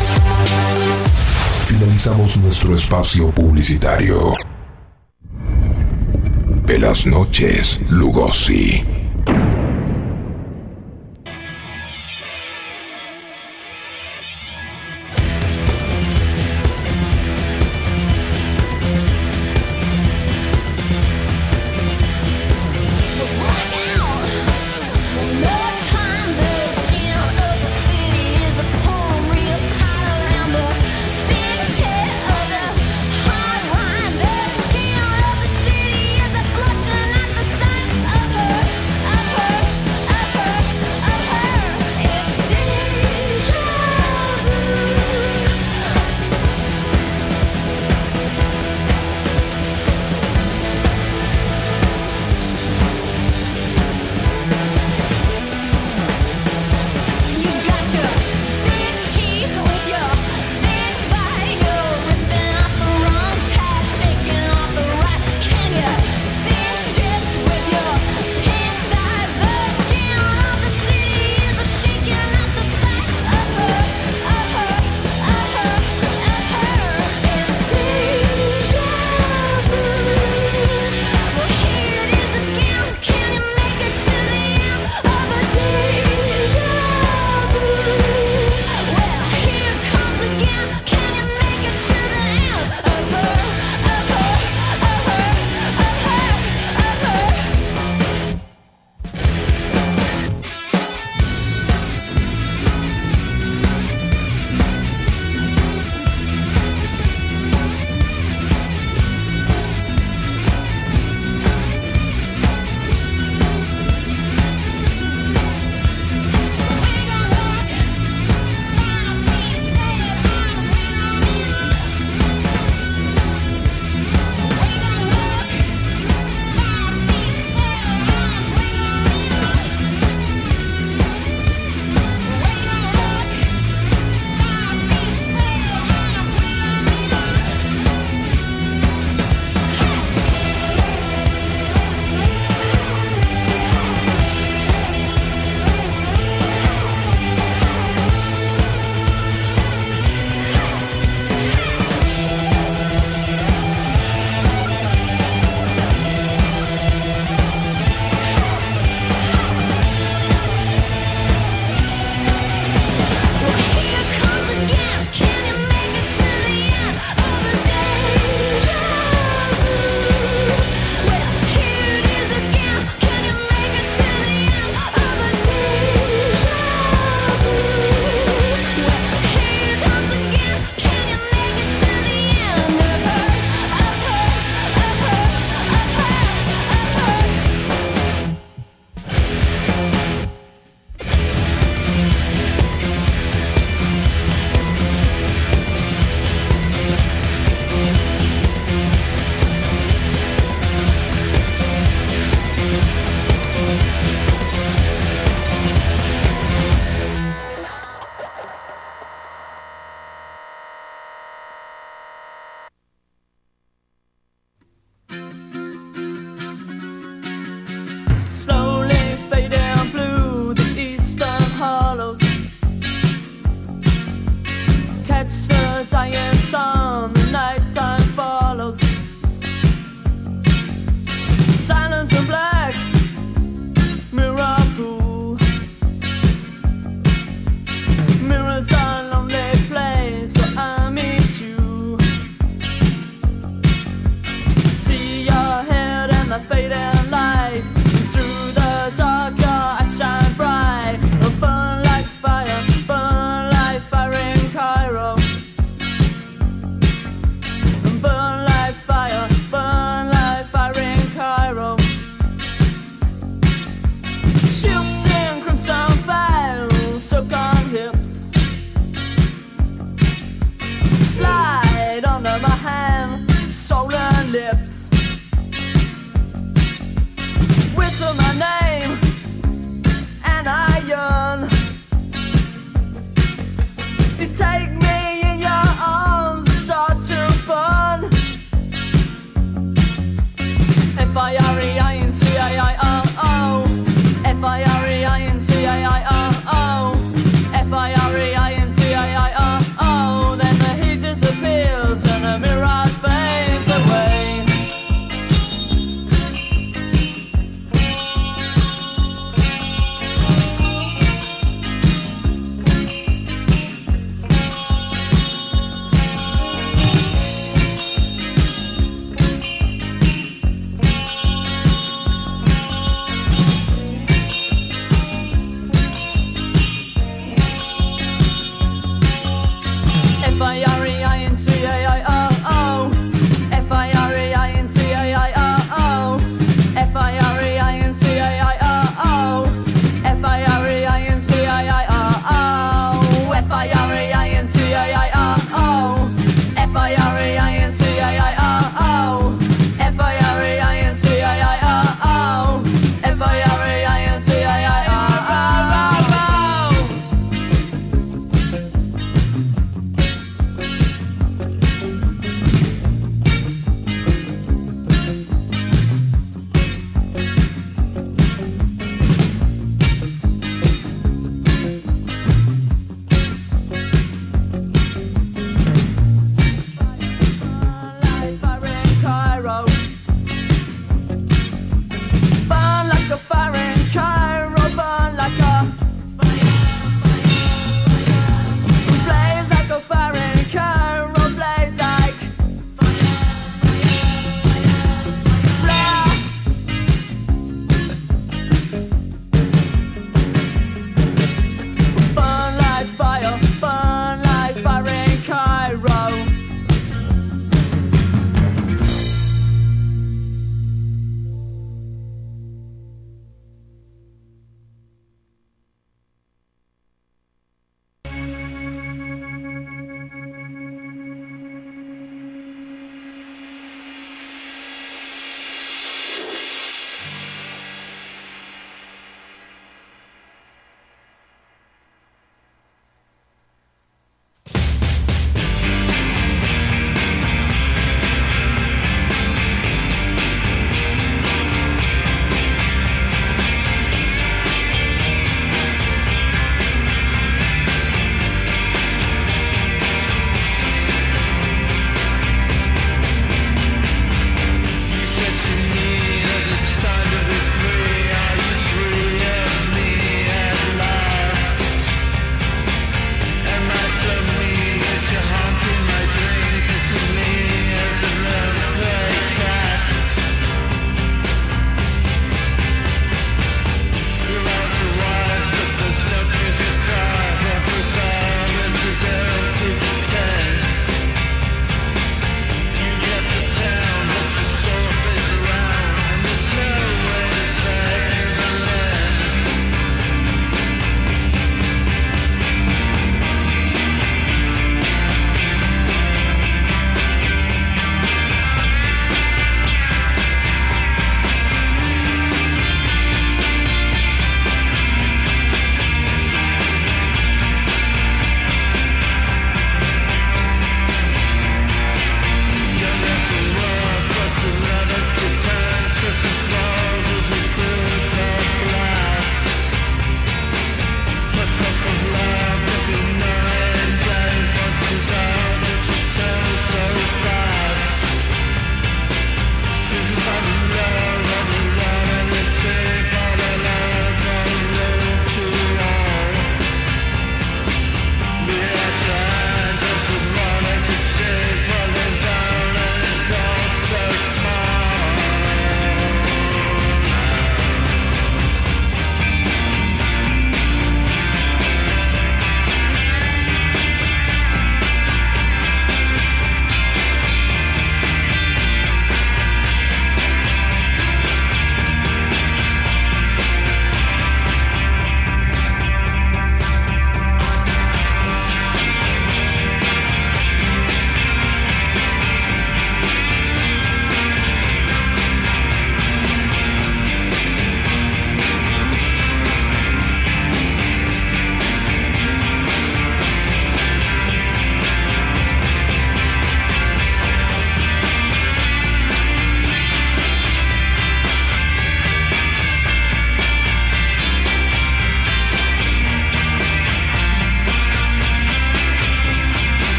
Finalizamos nuestro espacio publicitario. De las noches, Lugosi.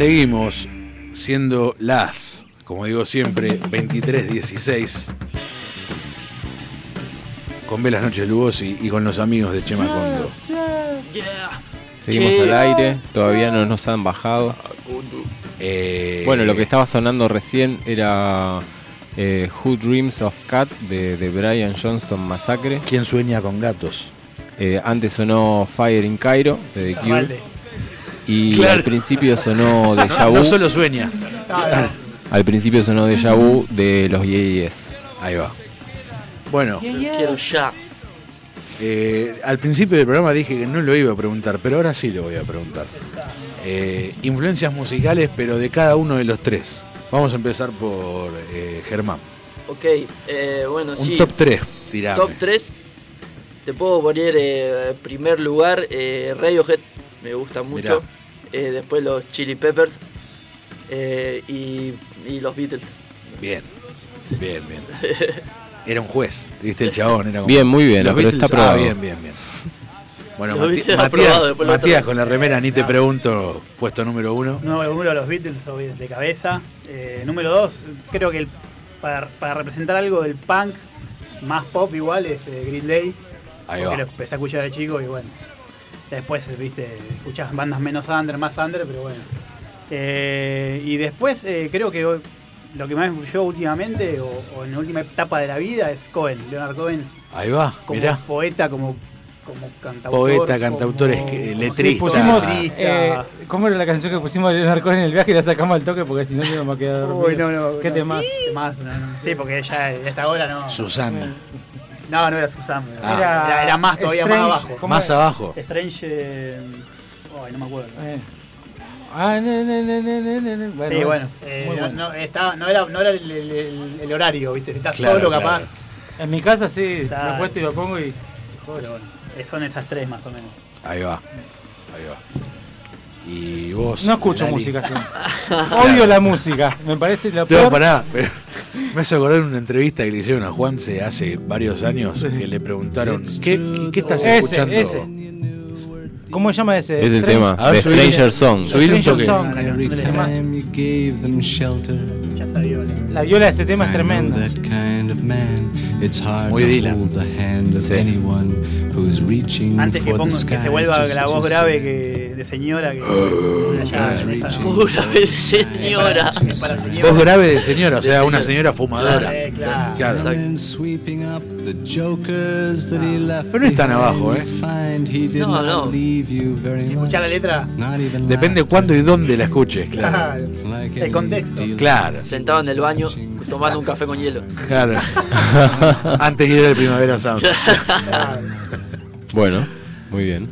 Seguimos siendo las, como digo siempre, 23.16. Con Velas Noches Lugosi y con los amigos de Chema Condo. Seguimos al aire, todavía no nos han bajado. Eh, Bueno, lo que estaba sonando recién era eh, Who Dreams of Cat de, de Brian Johnston Massacre. ¿Quién sueña con gatos? Eh, antes sonó Fire in Cairo de The Cure. Y Claro. al principio sonó Deja Vu. No solo sueña. Al principio sonó Deja Vu de los Yes. Ahí va. Bueno, Quiero ya. eh, al principio del programa dije que no lo iba a preguntar, pero ahora sí lo voy a preguntar. Eh, influencias musicales, pero de cada uno de los tres. Vamos a empezar por eh, Germán. Ok, eh, bueno, Un sí. top 3, tirame. Top 3. Te puedo poner eh, en primer lugar eh, Radiohead, me gusta mucho. Eh, después los Chili Peppers eh, y, y los Beatles. Bien, bien, bien. Era un juez, viste el chabón. Era como- Bien, muy bien, Los pero Beatles, está ah, bien, bien, bien. Bueno, Mati- Matías, Matías con la remera, ni te pregunto, puesto número uno. No, uno de los Beatles obvio, de cabeza. Eh, número dos, creo que el- para, para representar algo del punk más pop igual es eh, Green Day. Ahí va. lo empecé a escuchar de chico y bueno. Después, viste, escuchas bandas menos under, más under, pero bueno. Eh, y después eh, creo que lo que más me influyó últimamente, o, o en la última etapa de la vida, es Cohen, Leonard Cohen. Ahí va, Como mirá. poeta, como, como cantautor. Poeta, cantautor, como- es letrista. Sí, pusimos. Letrista. eh, ¿Cómo era la canción que pusimos de Leonardo en el viaje y la sacamos al toque? Porque si no, yo me quedé dormido. Uy, no, no. ¿Qué no. temas? Temas, no, no. Sí, porque ya a esta hora no. Susana. No, no era Susana. Ah. Era, era, era más todavía Strange, más abajo. ¿cómo Más era? abajo. Strange. eh, Ay, no me acuerdo. Eh. Ah, ne, ne, ne, ne, ne, ne, ne. Bueno, sí, bueno. eh, no, bueno. no, estaba, no era, no era el, el- el- el horario, ¿viste? Si estás Claro, solo, claro. capaz. En mi casa sí, Está- lo puesto y lo pongo y. Pero bueno, son esas tres más o menos. Ahí va. Ahí va. Y vos. No escucho Lali? música yo. Odio la música. Me parece No, peor. pará. pero me hace acordar una entrevista que le hicieron a Juanse hace varios años que le preguntaron ¿qué, qué estás Ese, escuchando? ese. ¿Cómo se llama ese? Ese Strange- tema, A ver, subile. Stranger Song. Subile un toque. Song. La. La viola de este tema es tremenda. Muy to Dylan. hold the hand of Sí. anyone who's reaching Antes que, the que se vuelva just la voz grave que, de señora que. allá, en esa- Pura vez, señora. Voz grave de señora, o De sea, una señora. fumadora. Claro. Pero no es tan abajo, ¿eh? No, no. Escuchar la letra. Depende cuándo y dónde la escuches, claro. El contexto. Claro, Sentado en el baño, tomando un café con hielo. claro. Antes de ir al Primavera Sound. Bueno, muy bien.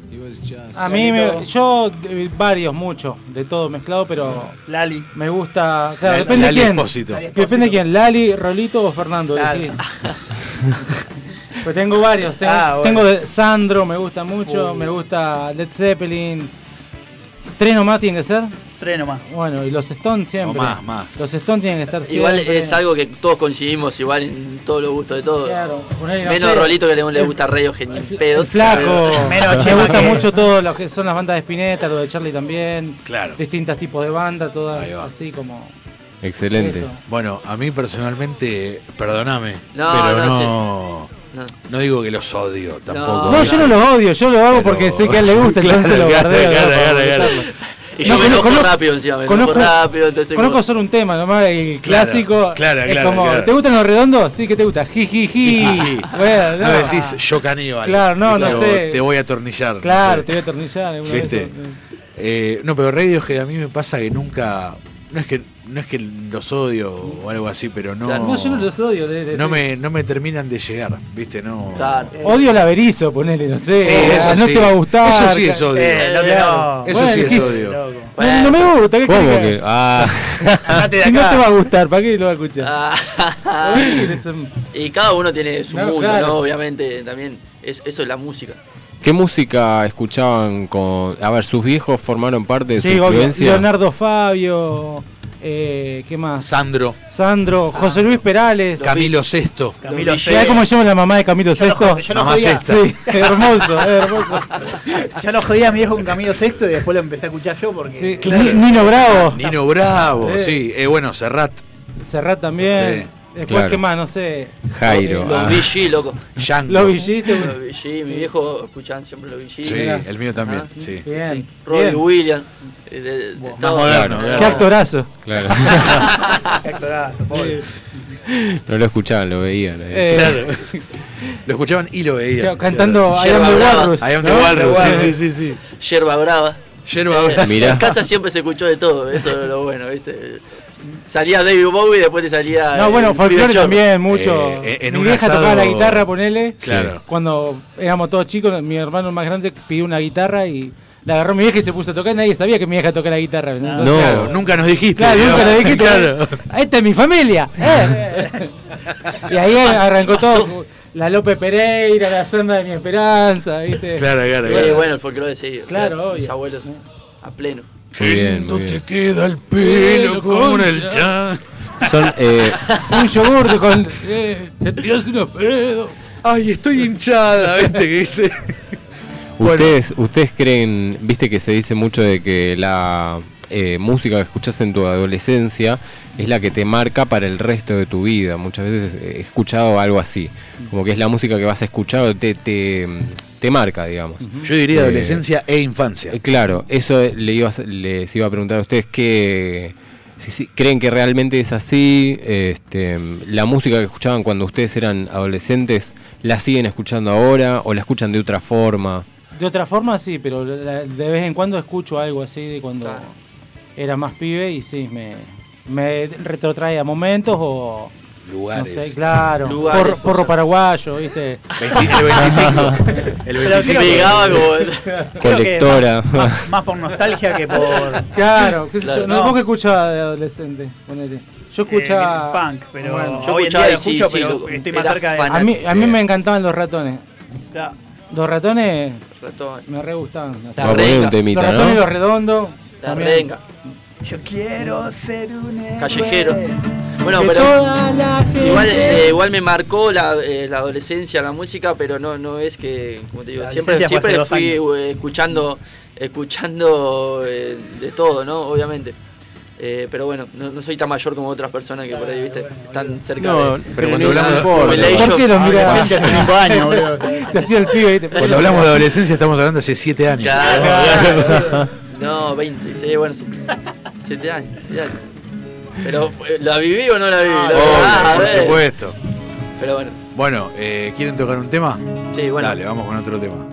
A mí, me, yo, eh, varios, mucho, de todo mezclado, pero Lali. me gusta. Claro, Lali- depende de Lali quién. Espósito. Depende de quién, Lali, Rolito o Fernando. Elegí. pues tengo varios. Tengo, Ah, bueno. tengo de Sandro, me gusta mucho. Uh. Me gusta Led Zeppelin. Tres nomás tienen que ser. Tres nomás. Bueno, y los Stones siempre. O más, más. Los Stones tienen que estar siempre. Igual es algo que todos coincidimos igual en todos los gustos de todos. Claro, poner, no Menos sé, Rolito que le, le gusta Rayo genial. Pedo. el flaco. Menos me gusta mucho todo lo que son las bandas de Spinetta, lo de Charlie también. Claro. Distintos tipos de bandas, todas así como. Excelente. Eso. Bueno, a mí personalmente, perdóname, No, pero no, no, No. no digo que los odio tampoco. No, yo no los odio, yo lo hago Pero- porque sé que a él le gusta, Claro, entonces lo. Y yo No, me enojo conozco- rápido encima, me conozco- enojo rápido. Entonces Conozco como- solo un tema, nomás el Claro, clásico. claro, es claro, como, claro. ¿te gustan los redondos? Sí, que te gusta. Jijiji. Bueno, No decís yo caníbal. Claro, no, no Pero sé. Te voy a atornillar. no Claro, sé. te voy a atornillar. vez, ¿Viste? Eh, no, pero Radiohead a mí me pasa que nunca. No es que no es que los odio o algo así, pero no. No, yo no los odio. de- de- no me, no me terminan de llegar, ¿viste? No. Claro. Odio el averizo, ponele, no sé. Sí, ah, eso no sí. te va a gustar. Eso sí es odio. Eh. Eso Bueno, sí es odio. Loco. No, no me gusta, ¿qué ¿Cómo que? Ah, Si no te va a gustar, ¿para qué lo va a escuchar? Ah, y cada uno tiene su No, mundo, claro. ¿no? Obviamente también. Es, eso es la música. ¿Qué música escuchaban con.? A ver, sus viejos formaron parte de Sí, su influencia. Leonardo Fabio, Eh, ¿Qué más? Sandro. Sandro, José Luis Perales. Camilo Sesto. Camilo ¿Sabés cómo se llama la mamá de Camilo Sexto? yo lo Mamá. Sexta. Sí, hermoso, hermoso. Yo lo jodía a mi viejo con Camilo Sexto y después lo empecé a escuchar yo porque. Ni- Nino Bravo. Nino Bravo, Sí. sí. Eh, bueno, Serrat. Serrat también. Sí. Después, Claro. ¿qué más? No sé. Jairo. Los ah. VG, loco. Django. Los VG, te- Los VG, mi viejo escuchaban siempre los VG. Sí, el mío también, Ah, sí. Bien. Sí. Robbie bien. Williams. eh, de- de Más todo. moderno, Claro. Qué actorazo. Claro. Qué actorazo, pobre. no lo escuchaban, lo veían. eh. Eh, Claro. Lo escuchaban y lo veían. Claro, cantando I Yerba am the. Walrus. I am sí, sí, sí, sí. Yerba Brava. Yerba Eh, Brava. Mirá. En casa siempre se escuchó de todo, eso es lo bueno, ¿viste? Salía David Bowie y después te salía. No, bueno, folclore también, mucho. Eh, en mi vieja asado- tocaba la guitarra, ponele. Claro. Cuando éramos todos chicos, mi hermano más grande pidió una guitarra y la agarró mi vieja y se puso a tocar. Nadie sabía que mi vieja tocaba la guitarra. Entonces, No. Claro, nunca nos dijiste. Claro, ¿no? nunca lo dijiste. Claro. Esta es mi familia. ¿eh? y ahí arrancó todo. La Lope Pereira, la Sandra de mi Esperanza, ¿viste? Claro, claro, Eh, claro. bueno, el folclore sí. Claro, Mis obvio. abuelos, a pleno. Muy bien, te queda el pelo con el chan. Son, eh, Un yogur con. Eh, te tiras unos pedos. Ay, estoy hinchada, ¿viste? Que dice. Bueno. ustedes, ustedes creen, viste que se dice mucho de que la eh, música que escuchas en tu adolescencia es la que te marca para el resto de tu vida. Muchas veces he escuchado algo así, como que es la música que vas a escuchar, te, te, te marca, digamos. Yo diría Eh, adolescencia e infancia. Eh, Claro, eso le iba a- les iba a preguntar a ustedes que si, si creen que realmente es así, este, la música que escuchaban cuando ustedes eran adolescentes, ¿la siguen escuchando ahora o la escuchan de otra forma? De otra forma sí, pero la- de vez en cuando escucho algo así de cuando Claro. era más pibe y sí, me, me retrotrae a momentos o... No Lugares. sé, claro. Lugares, porro, paraguayo, ¿viste? 20 el 25. El Pero 25. creo que- Pegaba como. Creo que Colectora. Más, más- más por nostalgia que por. Claro, qué sé Claro. yo. No, No. ¿Vos qué escuchabas de adolescente? Ponele. Yo escuchaba... eh, punk, pero Bueno, Yo escuchaba pero loco. estoy más cerca de. fan- a mí, a mí me encantaban los ratones. Los ratones Ratón. me re gustaban. La Vamos a poner renga. un temita, los ratones y los redondos. La renga. Yo quiero ser un héroe. Callejero. Bueno, pero. Igual, eh, igual me marcó la, eh, la adolescencia, la música, pero no, no es que, como te digo, La siempre, siempre fui eh, escuchando, escuchando eh, de todo, ¿no? Obviamente. Eh, pero bueno, no, no soy tan mayor como otras personas que por ahí, viste, están cerca No, de... Pero cuando hablamos de-. ¿Por qué los mira? Adolescencia hace cinco años, boludo. Se hacía el pibe, ¿viste? Cuando hablamos de adolescencia estamos hablando de hace 7 años. Claro. No, 20, sí, bueno, sí. 7 años, siete años. Pero, eh, ¿la viví o no la viví? La- Ah, por ver. supuesto. Pero bueno, Bueno, eh, ¿quieren tocar un tema? sí, bueno. Dale, vamos con otro tema.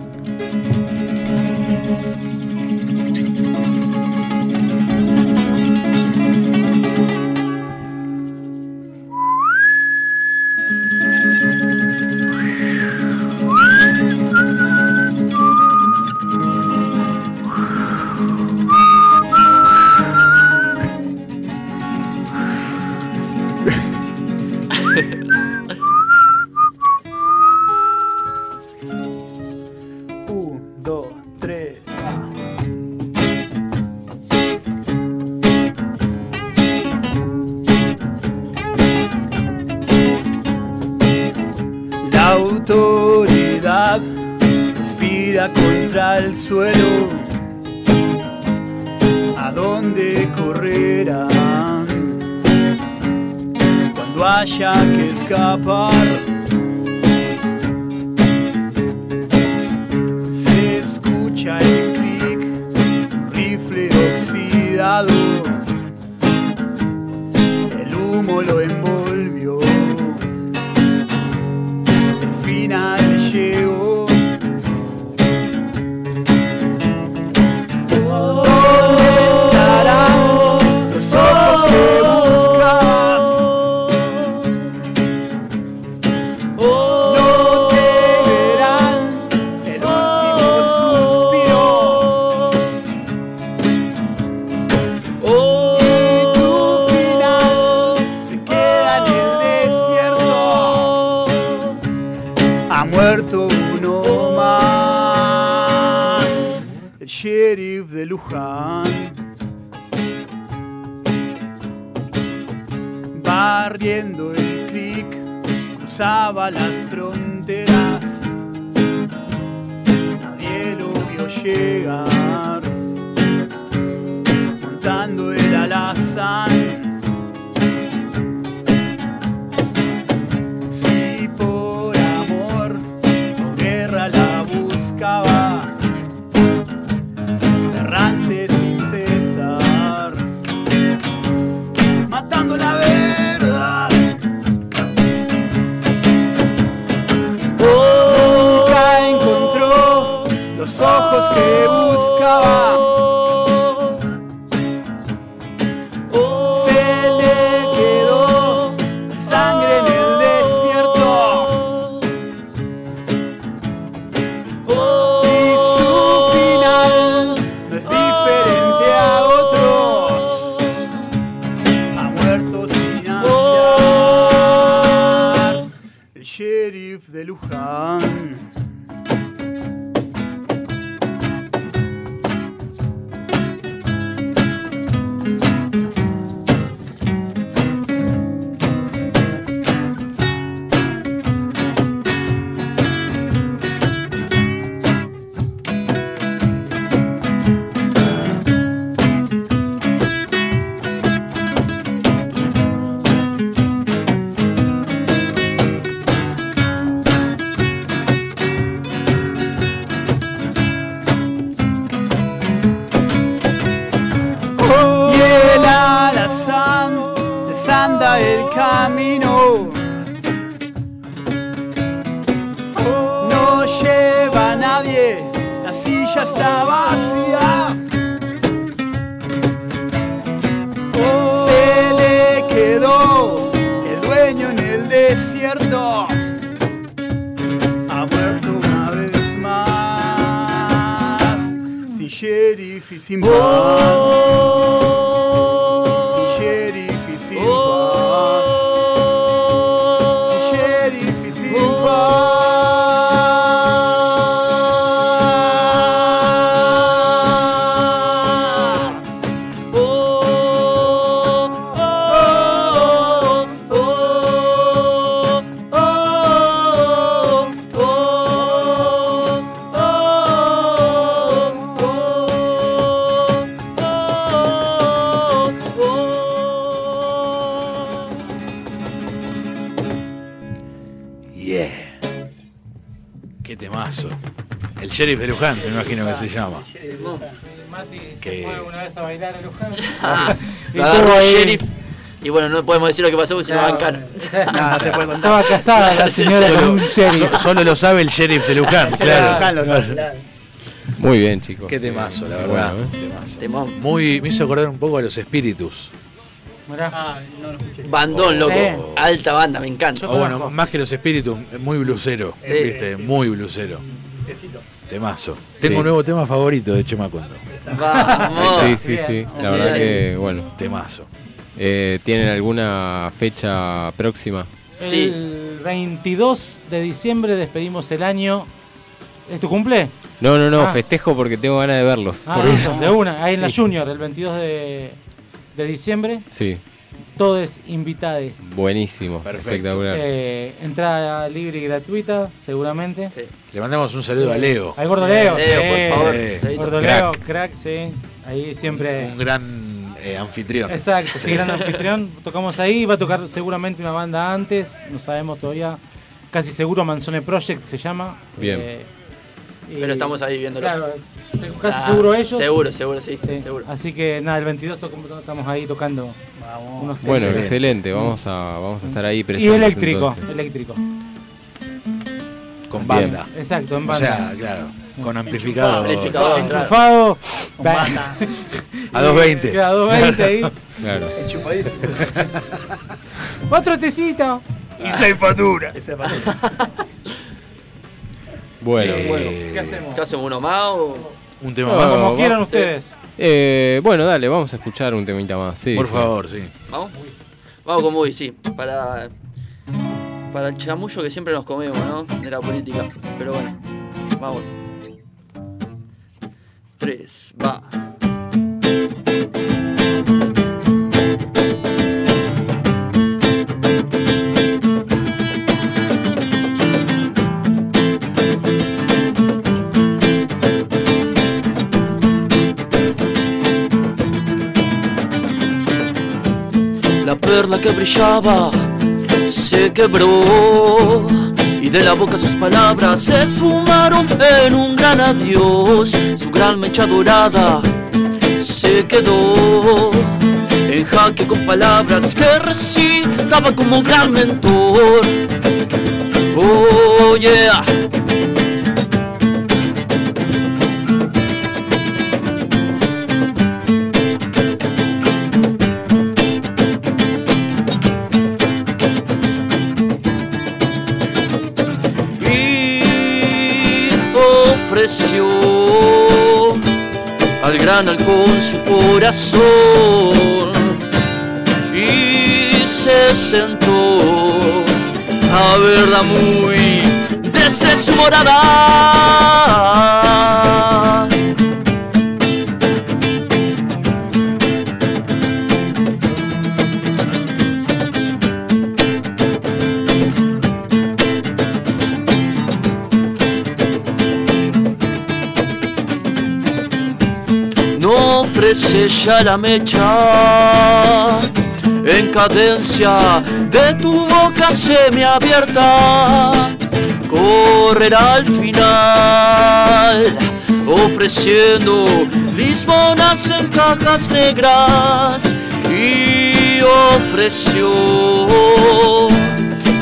Sheriff y Luján, me imagino que se llama. Mati se Que- fue una vez a bailar a Luján. Ah, lo agarró el sheriff. Y bueno, no podemos decir lo que pasó porque si no. No, se puede contar. Estaba casada la señora con un sheriff. so- solo lo sabe el sheriff de Luján, claro. Muy bien, chicos. Qué temazo, la verdad. bueno, ¿eh? Temazo. Muy, me hizo acordar un poco a los espíritus. Ah, no lo escuché. Bandón, loco. Eh. Alta banda, me encanta. O bueno, más que los espíritus, muy blusero. Sí. ¿Viste? Muy blusero. Temazo. Tengo Sí. un nuevo tema favorito de Chema Cuando. Vamos. Sí, sí, sí. La verdad que, bueno. Temazo. Eh, ¿Tienen alguna fecha próxima? El 22 de diciembre despedimos el año. ¿Es tu cumple? No, no, no, Ah. festejo porque tengo ganas de verlos. Ah, por eso. de una. Ahí en la Sí. Junior, el 22 de, de diciembre. Sí, Todos invitados. buenísimo, espectacular. Eh, entrada libre y gratuita, seguramente. Le mandamos un saludo a Leo. Al gordo Leo. Leo, sí. por favor. Sí. Gordo Crack. Leo, crack, sí. Ahí siempre. Un gran eh, anfitrión. Exacto, sí, gran anfitrión. Tocamos ahí, va a tocar seguramente una banda antes, no sabemos todavía. Casi seguro Manzone Project se llama. Bien. Eh, y- Pero estamos ahí viéndolo. Claro, casi Ah, seguro ellos. Seguro, seguro, sí, Sí. seguro. Así que nada, el 22 to- estamos ahí tocando unos Bueno, excelente, vamos a, vamos a estar ahí Y presentes. eléctrico, entonces. eléctrico. Con banda. Exacto, en O banda. sea, claro, con amplificado. Amplificador, Enchufado. Con banda. A 220. Queda 220 ahí. Claro. Enchufadísimo. Otro tecito. Y seis facturas. Bueno, Eh, ¿Qué hacemos? ¿Qué hacemos uno más o.? Un tema No, más. Como quieran ustedes. Eh, bueno, dale, vamos a escuchar un temita más. Sí, Por sí. favor, sí. ¿Vamos? Vamos con Moody, sí. Para. Para el chamullo que siempre nos comemos, ¿no? De la política. Pero bueno, vamos. Tres, va. Perla que brillaba se quebró y de la boca sus palabras se esfumaron en un gran adiós. Su gran mecha dorada se quedó en jaque con palabras que recitaba como gran mentor. Oh yeah. Halcón su corazón y se sentó a verla muy desde su morada. Ofrece ya la mecha en cadencia de tu boca semiabierta. Correrá al final ofreciendo lisbonas en cajas negras y ofreció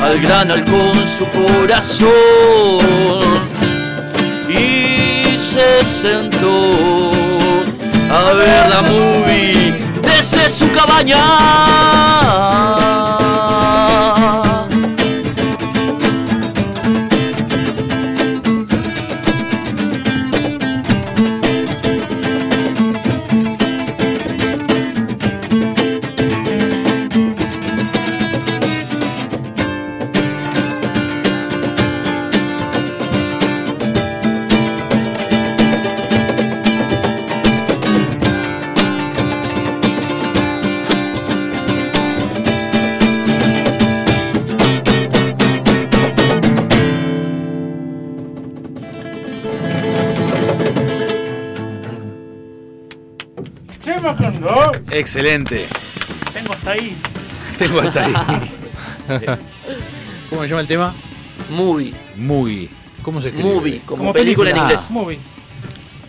al gran halcón su corazón y se sentó a ver la movie desde su cabaña. Excelente. Tengo hasta ahí. Tengo hasta ahí. ¿Cómo se llama el tema? Movie. Movie. ¿Cómo se escribe? Movie, como, película, en Ah, inglés. Movie.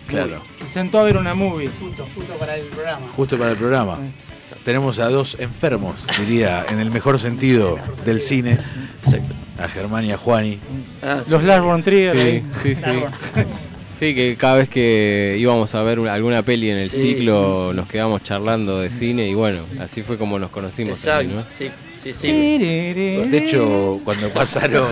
Claro. Se sentó a ver una movie. Justo, justo para el programa. Justo para el programa. Tenemos a dos enfermos, diría, en el mejor sentido del cine. A Germán y a Juani. Los Lars von Trier. Sí, sí, sí. Sí, que cada vez que íbamos a ver una- alguna peli en el Sí. ciclo nos quedábamos charlando de cine y bueno, así fue como nos conocimos. Exacto, también, ¿no? sí, sí, sí. De hecho, cuando pasaron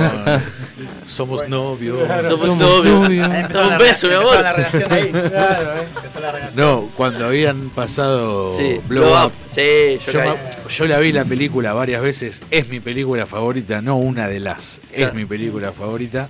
Somos novios. Somos novios. Un beso, mi amor. la relación ahí. Claro, eh. La relación. No, cuando habían pasado Sí, Blow, Up. Up. Sí, yo yo, caí. ma- yo la vi la película varias veces. Es mi película favorita, no una de las. Es mi película favorita.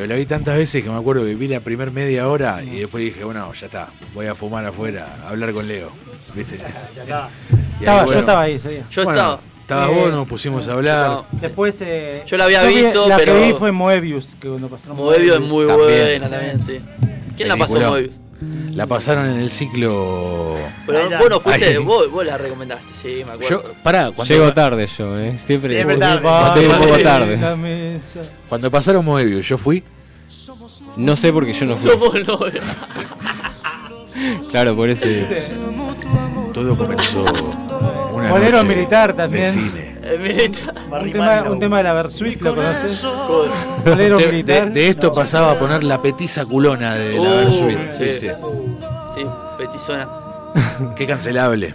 Pero la vi tantas veces que me acuerdo que vi la primer media hora y después dije, bueno, ya está, voy a fumar afuera, a hablar con Leo. ¿Viste? Ya está. Y Estaba- yo estaba ahí ese día. Yo bueno, estaba. Estabas Eh, vos, nos pusimos a hablar. Después. Eh, Yo la había vi- visto, la pero- que vi fue Moebius. Que cuando pasaron Moebius es muy También. buena también, sí. ¿Quién la pasó. Moebius? La pasaron en el ciclo. Pero vos no fuiste, vos, vos la recomendaste, sí, me acuerdo. Yo, pará, cuando, Llego tarde yo, ¿eh? Siempre, Siempre tarde. Cuando un poco tarde. Cuando pasaron Moebius, yo fui. No sé porque yo no fui. Somos novios. Claro, por eso. Todo comenzó una Bolero noche militar de también. cine. Eh. Un tema, un tema de la Versuit, ¿lo conoces? Joder. Bolero De, de- militar. de esto pasaba a poner la petiza culona de la Uh, Versuit, sí. ¿viste? Sí, petizona. Qué cancelable.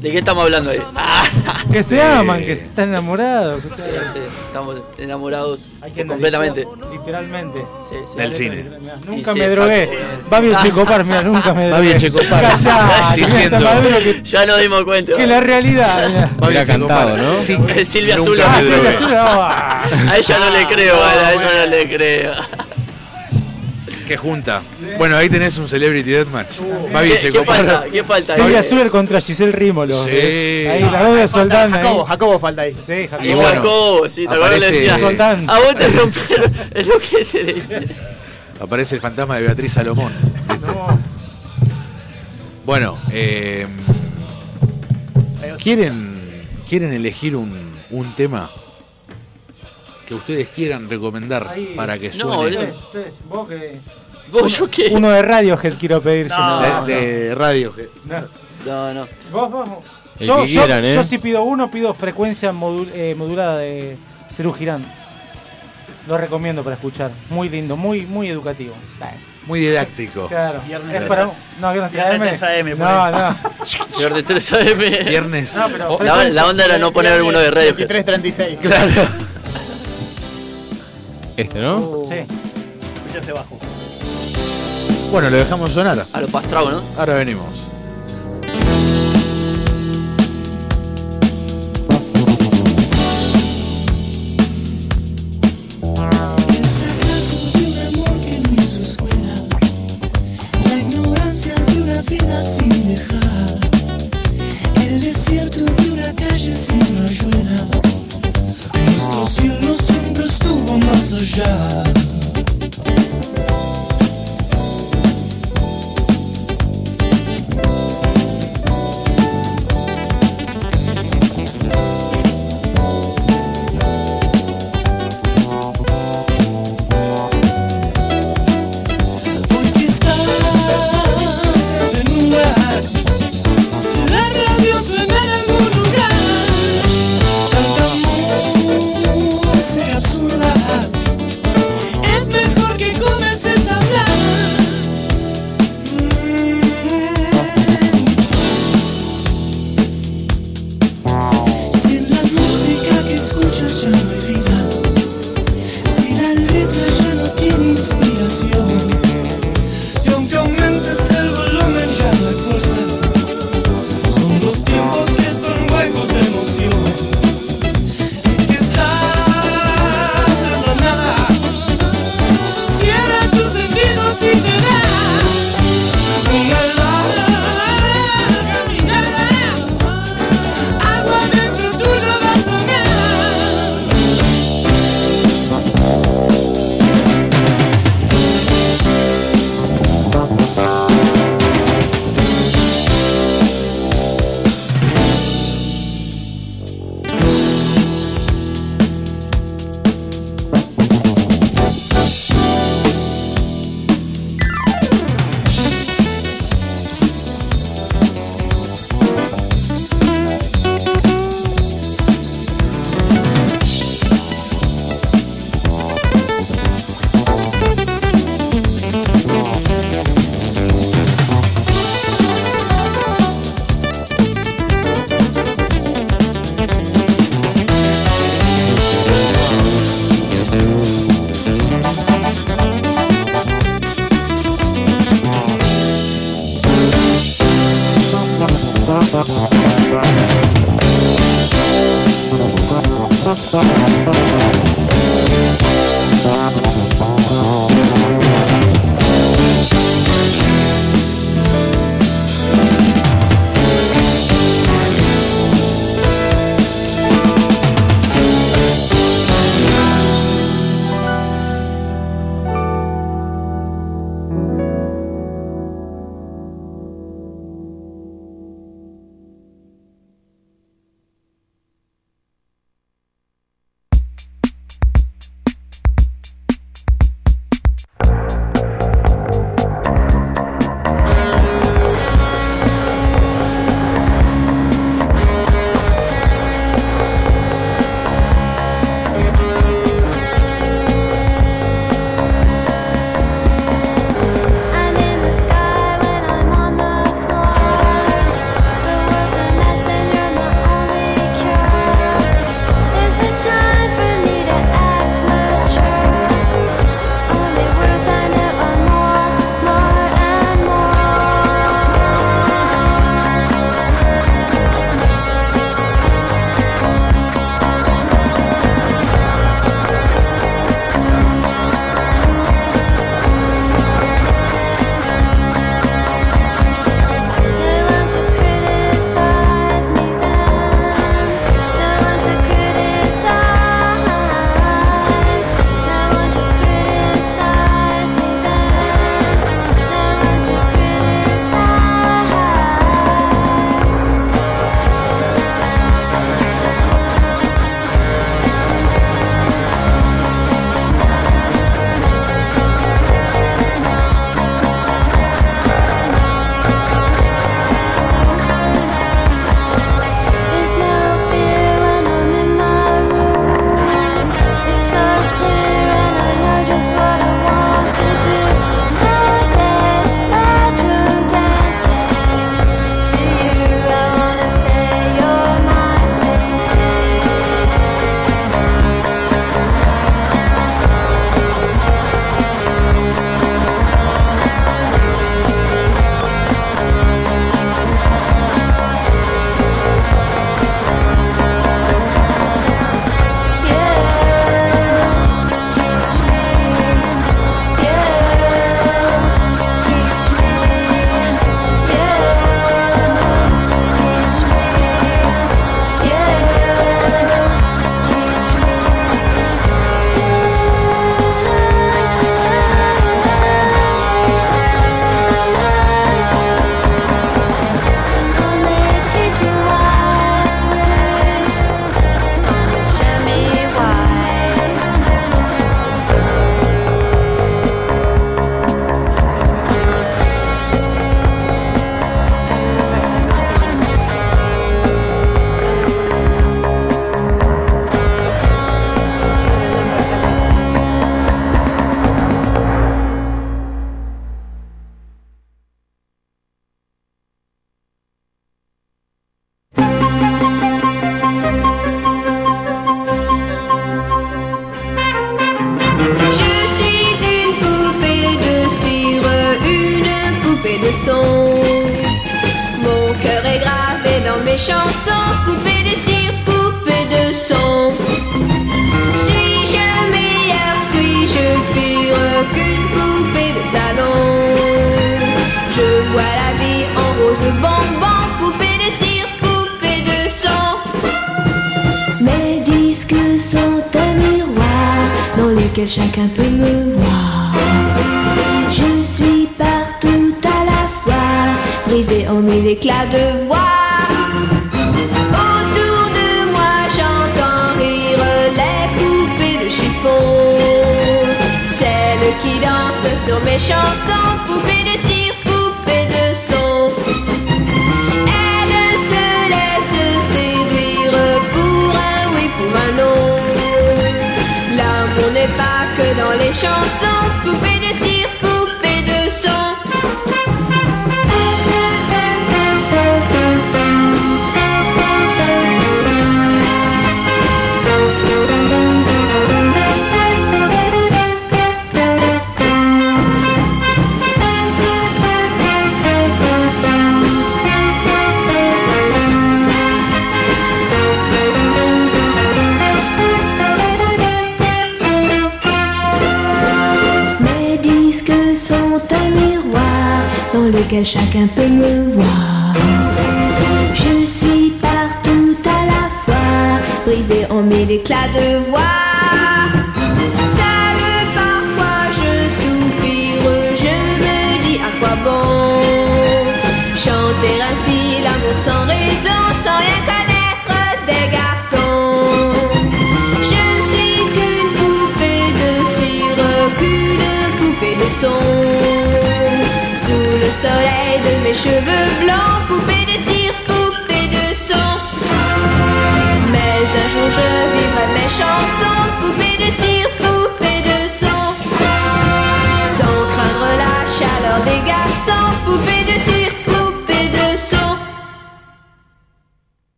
¿De qué estamos hablando ahí? Ah, Que se aman, que se están enamorados. sí, sí, estamos enamorados completamente. Literalmente. Sí, sí. Del cine. Nunca sí, me drogué. Va bien Checopar, mira, nunca me Va drogué. bien Checopar. Ya nos dimos cuenta. que la realidad. mirá. Va bien Era cantado. ¿no? Sí, Silvia Azul. Ah, drogué. azul, ah. A ella no le creo, a ella no le creo. Qué junta. Bueno, ahí tenés un Celebrity Deathmatch. Va bien ¿Qué, qué falta? ¿Qué falta? Silvia Zuller contra Giselle Rímolo. Sí. ¿ves? Ahí, las dos de Soldán. ahí. Jacobo, Jacobo falta ahí. Sí, Y Jacobo. bueno, Jacobo, sí, te acuerdas le aparece- decía. Soldán. A vos te rompieron el ojete de. Aparece el fantasma de Beatriz Salomón. ¿viste? No. Bueno, eh, ¿quieren ¿Quieren elegir un, un tema que ustedes quieran recomendar Ahí. para que No, suene? Ustedes, ustedes, vos que. ¿Vos yo qué? Uno de Radiohead quiero pedir. yo. No, de, de radio. No. No, no. Vos, vos. El Yo, que yo- quieran, ¿eh? yo si pido uno, pido frecuencia modul- eh, modulada de Cerú Girán. Lo recomiendo para escuchar. Muy lindo, muy, muy educativo. Dale. Muy didáctico. Claro. Viernes Es para, no, viernes Viernes 3 AM. 3 AM, por No, no. Peor de 3 AM. Viernes. No, pero Oh, La, la onda era no poner alguno de radio. 23.36. claro. Este, ¿no? Sí. Escuchaste bajo. Bueno, lo dejamos sonar. A lo pastrao, ¿no? Ahora venimos.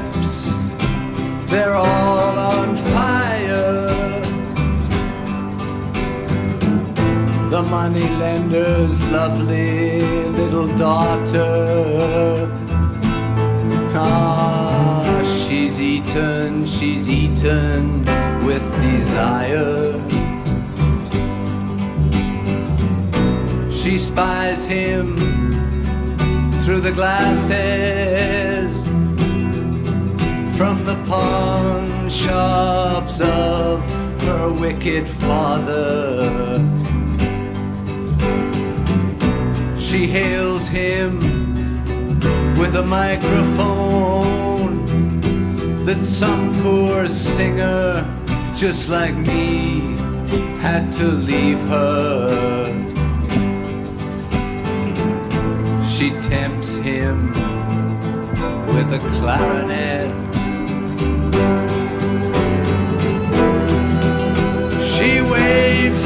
Ships, they're all on fire. The moneylender's lovely little daughter. Ah, she's eaten, she's eaten with desire. She spies him through the glasses from the pawn shops of her wicked father. She hails him with a microphone that some poor singer just like me had to leave her. She tempts him with a clarinet.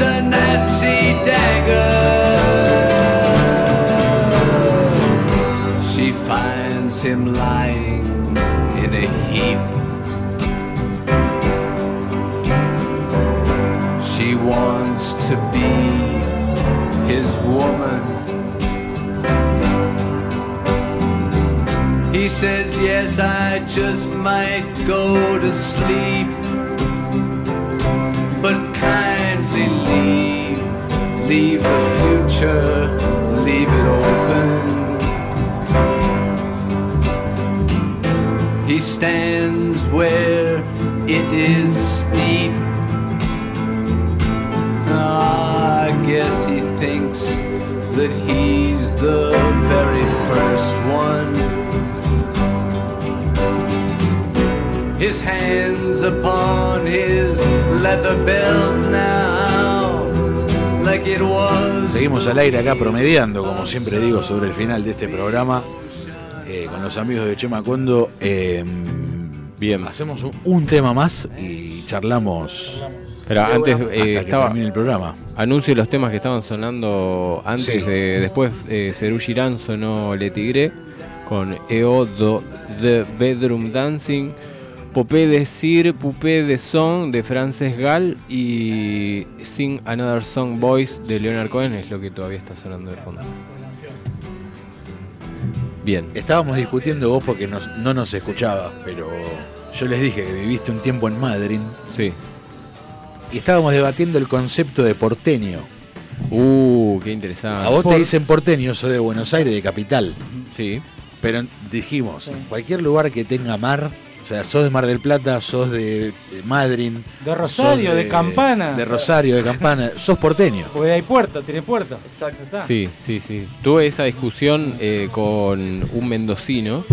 A Nazi dagger. She finds him lying in a heap. She wants to be his woman. He says, Yes, I just might go to sleep. Leave the future, leave it open. He stands where it is steep. I guess he thinks that he's the very first one. His hands upon his leather belt now. Seguimos al aire acá promediando, como siempre digo, sobre el final de este programa. eh, con los amigos de Chema Condo. eh, Bien. Hacemos un, un tema más y charlamos. Pero antes eh, estaba el programa. anuncio los temas que estaban sonando antes Sí. de después eh, Girán sonó Le Tigre con EO The Bedroom Dancing, Popé de Sir, Poupé de Song de Frances Gall y Sing Another Song Boys de Leonard Cohen es lo que todavía está sonando de fondo. Bien. Estábamos discutiendo vos porque nos- no nos escuchaba, pero yo les dije que viviste un tiempo en Madrid. Sí. Y estábamos debatiendo el concepto de porteño. Uh, qué interesante. A vos te dicen porteño, sos de Buenos Aires, de capital. Sí. Pero dijimos, cualquier lugar que tenga mar, o sea, sos de Mar del Plata, sos de, de Madrid. De Rosario, de Campana. De Rosario, de Campana. sos porteño. Porque hay puerto, tiene puerto. Exacto. Sí, sí, sí. Tuve esa discusión eh, con un mendocino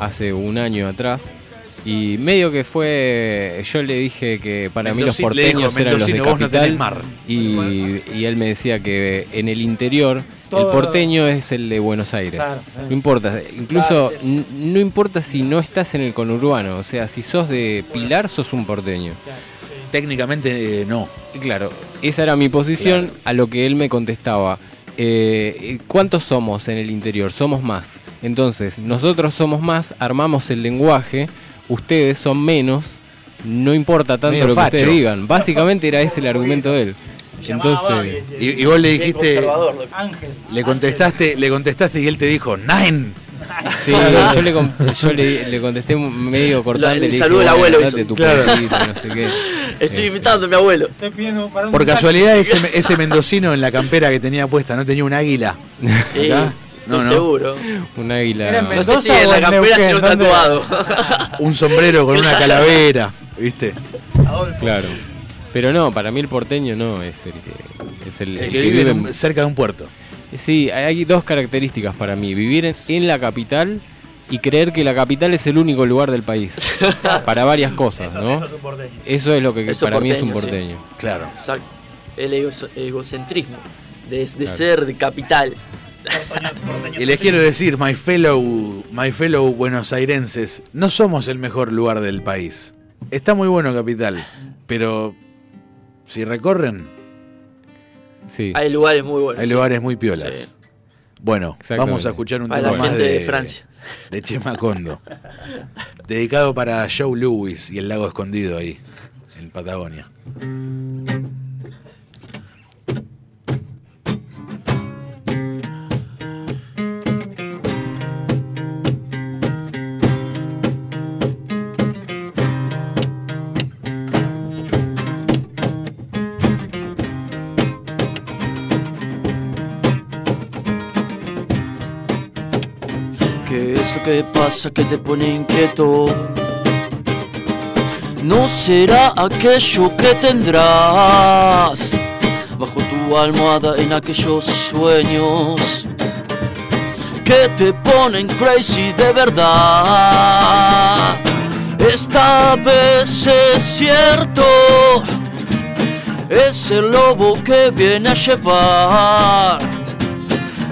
hace un año atrás. Y medio que fue. Yo le dije que para mí los porteños eran los de "Mendocino, vos no capital. tenés mar". y, y él me decía que en el interior Todo- el porteño es el de Buenos Aires. Claro, eh. No importa. Incluso no importa si no estás en el conurbano. O sea, si sos de Pilar, sos un porteño. Técnicamente eh, no. Claro, esa era mi posición, a lo que él me contestaba. eh, ¿Cuántos somos en el interior? Somos más. Entonces, nosotros somos más, armamos el lenguaje, ustedes son menos, no importa tanto Medio lo que facho. ustedes digan. Básicamente era ese el argumento de él. Entonces, Y, y vos le dijiste. Ángel. le contestaste, le contestaste y él te dijo, Nine. sí, yo, le, yo le, le contesté medio cortante. el dije, saludo del "Bueno, abuelo hizo". tu Claro. no sé qué. Estoy Eh, imitando a mi abuelo. Por casualidad ese, ese mendocino en la campera que tenía puesta no tenía un águila. Sí. No, estoy no. seguro. Un águila. No sé si ¿Mendoza en la campera sino un tatuado. Un sombrero con una calavera, ¿viste? Claro. Pero no, para mí el porteño no es el que, es el, El el que vive en cerca de un puerto. Sí, hay dos características para mí. Vivir en, en la capital y creer que la capital es el único lugar del país. para varias cosas, Eso, ¿no? eso es un porteño. Eso es lo que Eso para mí es un porteño, sí. Claro. Exacto. El ego- egocentrismo de, de Claro. ser de capital. Y les quiero decir, my fellow, my fellow buenos airenses, no somos el mejor lugar del país. Está muy bueno capital, pero si recorren, Sí. Hay lugares muy buenos. hay lugares muy piolas. Sí. Bueno, vamos a escuchar un tema la más gente de, de Francia. de Chema Condo. dedicado para Joe Lewis y el lago escondido ahí, en Patagonia. Que pasa que te pone inquieto? No será aquello que tendrás bajo tu almohada en aquellos sueños que te ponen crazy de verdad. Esta vez es cierto, es el lobo que viene a llevar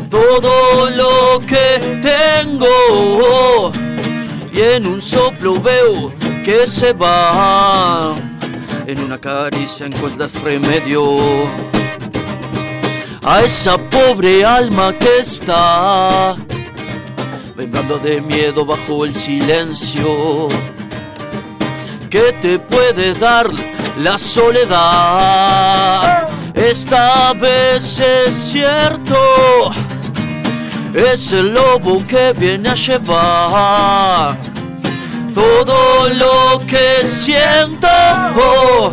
todo lo que tengo y en un soplo veo que se va. En una caricia encuentras remedio a esa pobre alma que está vengando de miedo bajo el silencio que te puede dar la soledad. Esta vez es cierto, es el lobo que viene a llevar todo lo que siento oh,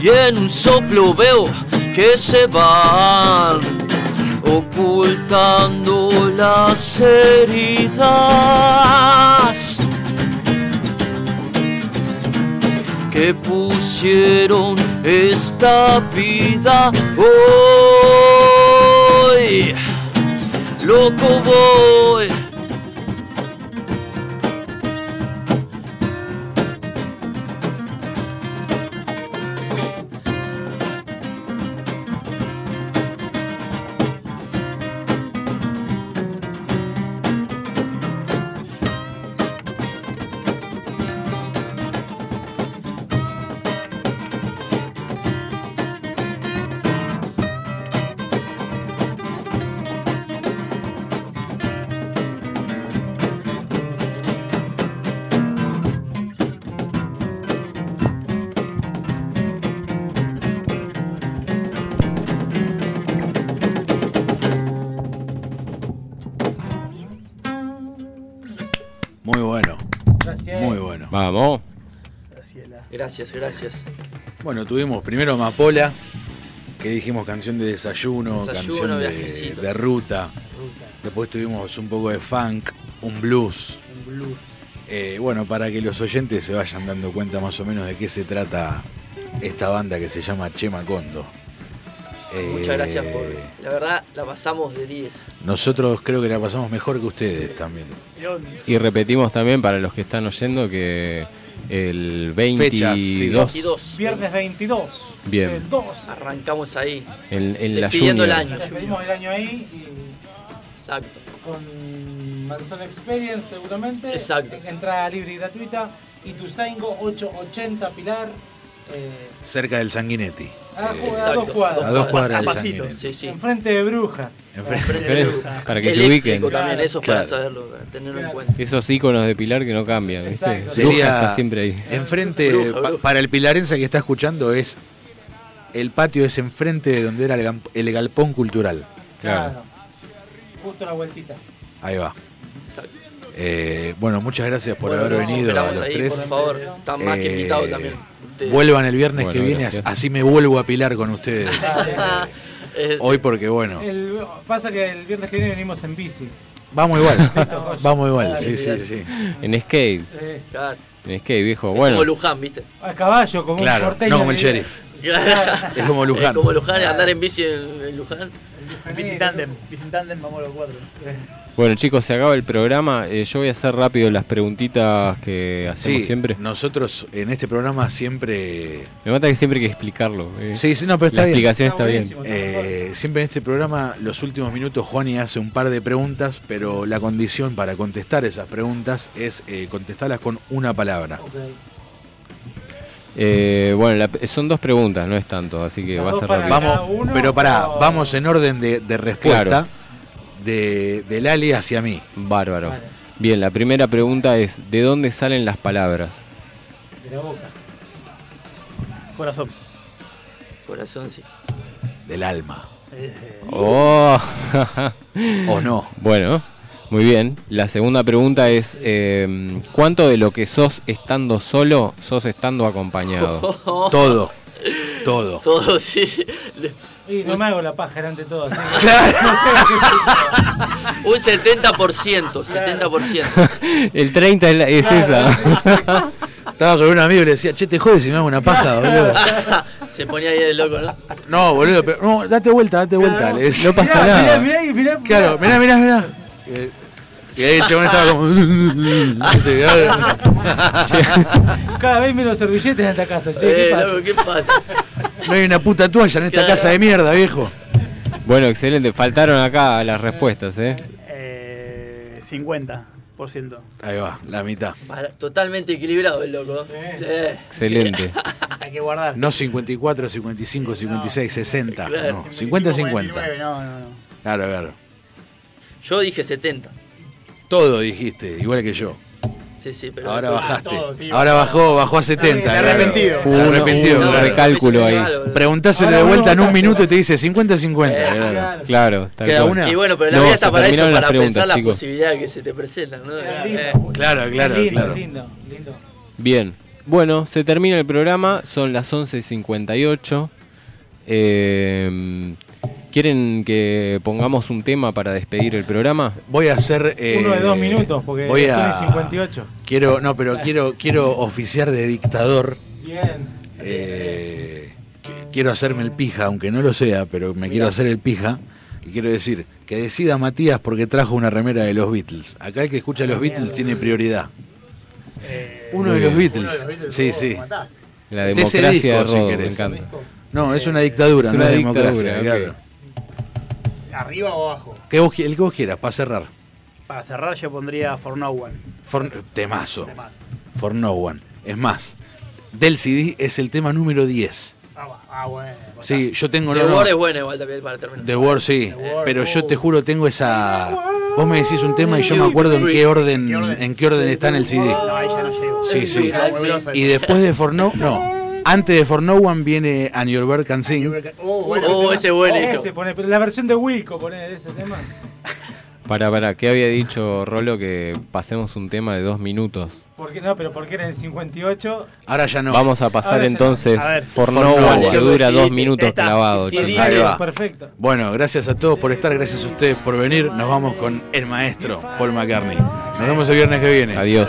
y en un soplo veo que se van ocultando las heridas que pusieron esta vida hoy. Loco voy. Vamos. Gracias, gracias. Bueno, tuvimos primero Amapola, que dijimos canción de desayuno, Desayuno, canción de, ruta. Después tuvimos un poco de funk, un blues. Un blues. Eh, bueno, para que los oyentes se vayan dando cuenta más o menos de qué se trata esta banda que se llama Chema Condo. Eh, Muchas gracias por. La verdad, la pasamos de 10. Nosotros creo que la pasamos mejor que ustedes también. Y repetimos también para los que están oyendo que el 22, Fechas, sí. 22. Viernes 22. Bien. El 2. Arrancamos ahí. en, en la Despidiendo el año. Despedimos el año ahí y Exacto. con Manzana Experience seguramente. Exacto. Entrada libre y gratuita. Y Tuzaingo 880 Pilar. Eh, Cerca del Sanguinetti. a, Eh, a dos cuadras. A dos cuadras del Sanguinetti. sí, sí. Enfrente de Bruja. Enfrente- Para que se ubiquen. también, eso Claro. para saberlo, para tenerlo en cuenta. Esos iconos de Pilar que no cambian, ¿viste? Bruja Sería está siempre ahí. enfrente, Bruja, pa- bruja. para el pilarense que está escuchando, es el patio es enfrente de donde era el, el galpón cultural. Claro. Justo la vueltita. Ahí va. Exacto. Eh, bueno, muchas gracias por Bueno, haber no, venido a los ahí, tres. por favor. Están más que Eh, invitados también. ustedes. Vuelvan el viernes Bueno, que viene, gracias. así me vuelvo a pilar con ustedes. Eh, Hoy porque bueno, El- pasa que el viernes que viene venimos en bici. vamos igual. Vamos igual, sí, sí, sí. En skate. Eh, claro. En skate, viejo. Es Bueno. como Luján, ¿viste? a caballo, como un Claro, porteño. no como el sheriff. Es como Luján. Es como Luján, andar en bici en, en Luján. Bici tándem, bici tándem, vamos los cuatro. Bueno, chicos, se acaba el programa. Eh, yo voy a hacer rápido las preguntitas que hacemos Sí, siempre. nosotros en este programa siempre Me mata que siempre hay que explicarlo. eh. Sí, sí, no, pero está La bien. explicación está, bien. Eh, siempre en este programa, los últimos minutos, Juani hace un par de preguntas, pero la condición para contestar esas preguntas es eh, contestarlas con una palabra. Eh, bueno, la- son dos preguntas, no es tanto, así que Las va a ser rápido. Vamos, pero pará, o- vamos en orden de, de respuesta Claro. De, del Ali hacia mí. Bárbaro. Vale. Bien, la primera pregunta es, ¿de dónde salen las palabras? De la boca. Corazón. Corazón, sí. Del alma. Oh. ¿O no? Bueno, muy bien. La segunda pregunta es, eh, ¿cuánto de lo que sos estando solo, sos estando acompañado? Todo. Todo. Todo, sí. Y no me hago la paja de todo. así. Un 70%, 70%. El 30 es, la- es esa. Estaba con un amigo y le decía, che, te jodes si me hago una paja, boludo. Se ponía ahí de loco, ¿no? No, boludo, pero no, date vuelta, date vuelta. Le decía. No pasa Mirá, nada. mirá, mirá, ahí, mirá, Claro, mirá, mirá, mirá. Y ahí el chabón estaba como. Cada vez menos servilletes en esta casa, che. ¿qué Eh, pasa? loco, ¿qué pasa? No hay una puta toalla en esta Claro. casa de mierda, viejo. Bueno, excelente. Faltaron acá las respuestas, ¿eh? Eh, 50%. Ahí va, la mitad. Para- totalmente equilibrado el loco. Sí. Excelente. Hay que guardar. No 54, 55, 56, 60. Claro. No, 50, 50. 49, No, no, no. Claro, claro. Yo dije 70. Todo dijiste, igual que yo. Sí, sí, pero. Ahora bajaste. todo, sí, Ahora bajó, bajó a 70. Está claro. arrepentido. Fue Se arrepintió. un claro. recálculo ahí. Preguntáselo de vuelta en un minuto y te dice 50-50. Eh, claro. Claro. Claro, tal Queda una. Y bueno, pero la No, vida se está para eso, para pensar las posibilidades que se te presentan, ¿no? Eh, Claro, claro, lindo, claro. lindo, lindo. Bien. Bueno, se termina el programa, son las 11.58. Eh, ¿Quieren que pongamos un tema para despedir el programa? Voy a hacer. eh, Uno de dos minutos, porque voy son a- y 58. Quiero, no, pero quiero, quiero oficiar de dictador. Bien. Eh, qu- quiero hacerme el pija, aunque no lo sea, pero me quiero hacer el pija. Y quiero decir, que decida Matías porque trajo una remera de los Beatles. Acá el que escucha a los Beatles tiene prioridad. Uno Muy de los. Beatles. Uno de los Beatles, Sí, sí. matás. La De ese democracia disco, de si me encanta. No, es una dictadura, Es no una es democracia. claro. ¿Arriba o abajo? Que vos el que vos quieras, para cerrar. Para cerrar yo pondría For No One. For- temazo. Temazo. For No One. Es más, del CD es el tema número 10. Ah, va- ah, bueno. Sí, yo tengo... The no, no, War es buena igual también para terminar. The War sí, The War, pero yo oh. te juro tengo esa... Vos me decís un tema y yo me acuerdo en qué orden, en qué orden está en el CD. No, ahí ya no llego. Sí, sí. Y después de For No... No, antes de For No One viene And Your Bird Can Sing. Oh, bueno, Oh, ese es bueno, Ese eso. pone, pero la versión de Wilco pone ese tema. Para, para, ¿qué había dicho Rolo que pasemos un tema de dos minutos? ¿Por qué no? Pero porque era en el 58. Ahora ya no. Vamos a pasar entonces no. A ver. For For No No One, que dura Sí, dos minutos está. clavado. Sí. Ahí va. Perfecto. Bueno, gracias a todos por estar, gracias a ustedes por venir. Nos vamos con el maestro Paul McCartney. Nos vemos el viernes que viene. Adiós.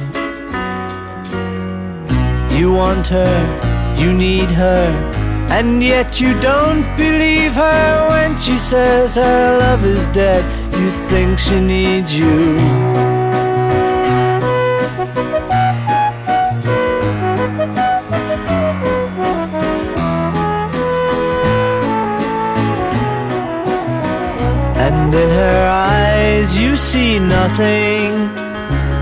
You want her, you need her, and yet you don't believe her when she says her love is dead. You think she needs you. And in her eyes you see nothing.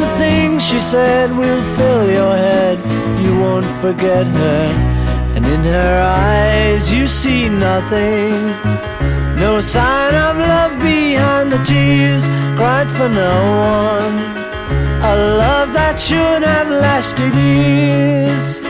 the things she said will fill your head. You won't forget her, and in her eyes you see nothing. No sign of love behind the tears cried for no one. A love that should have lasted years.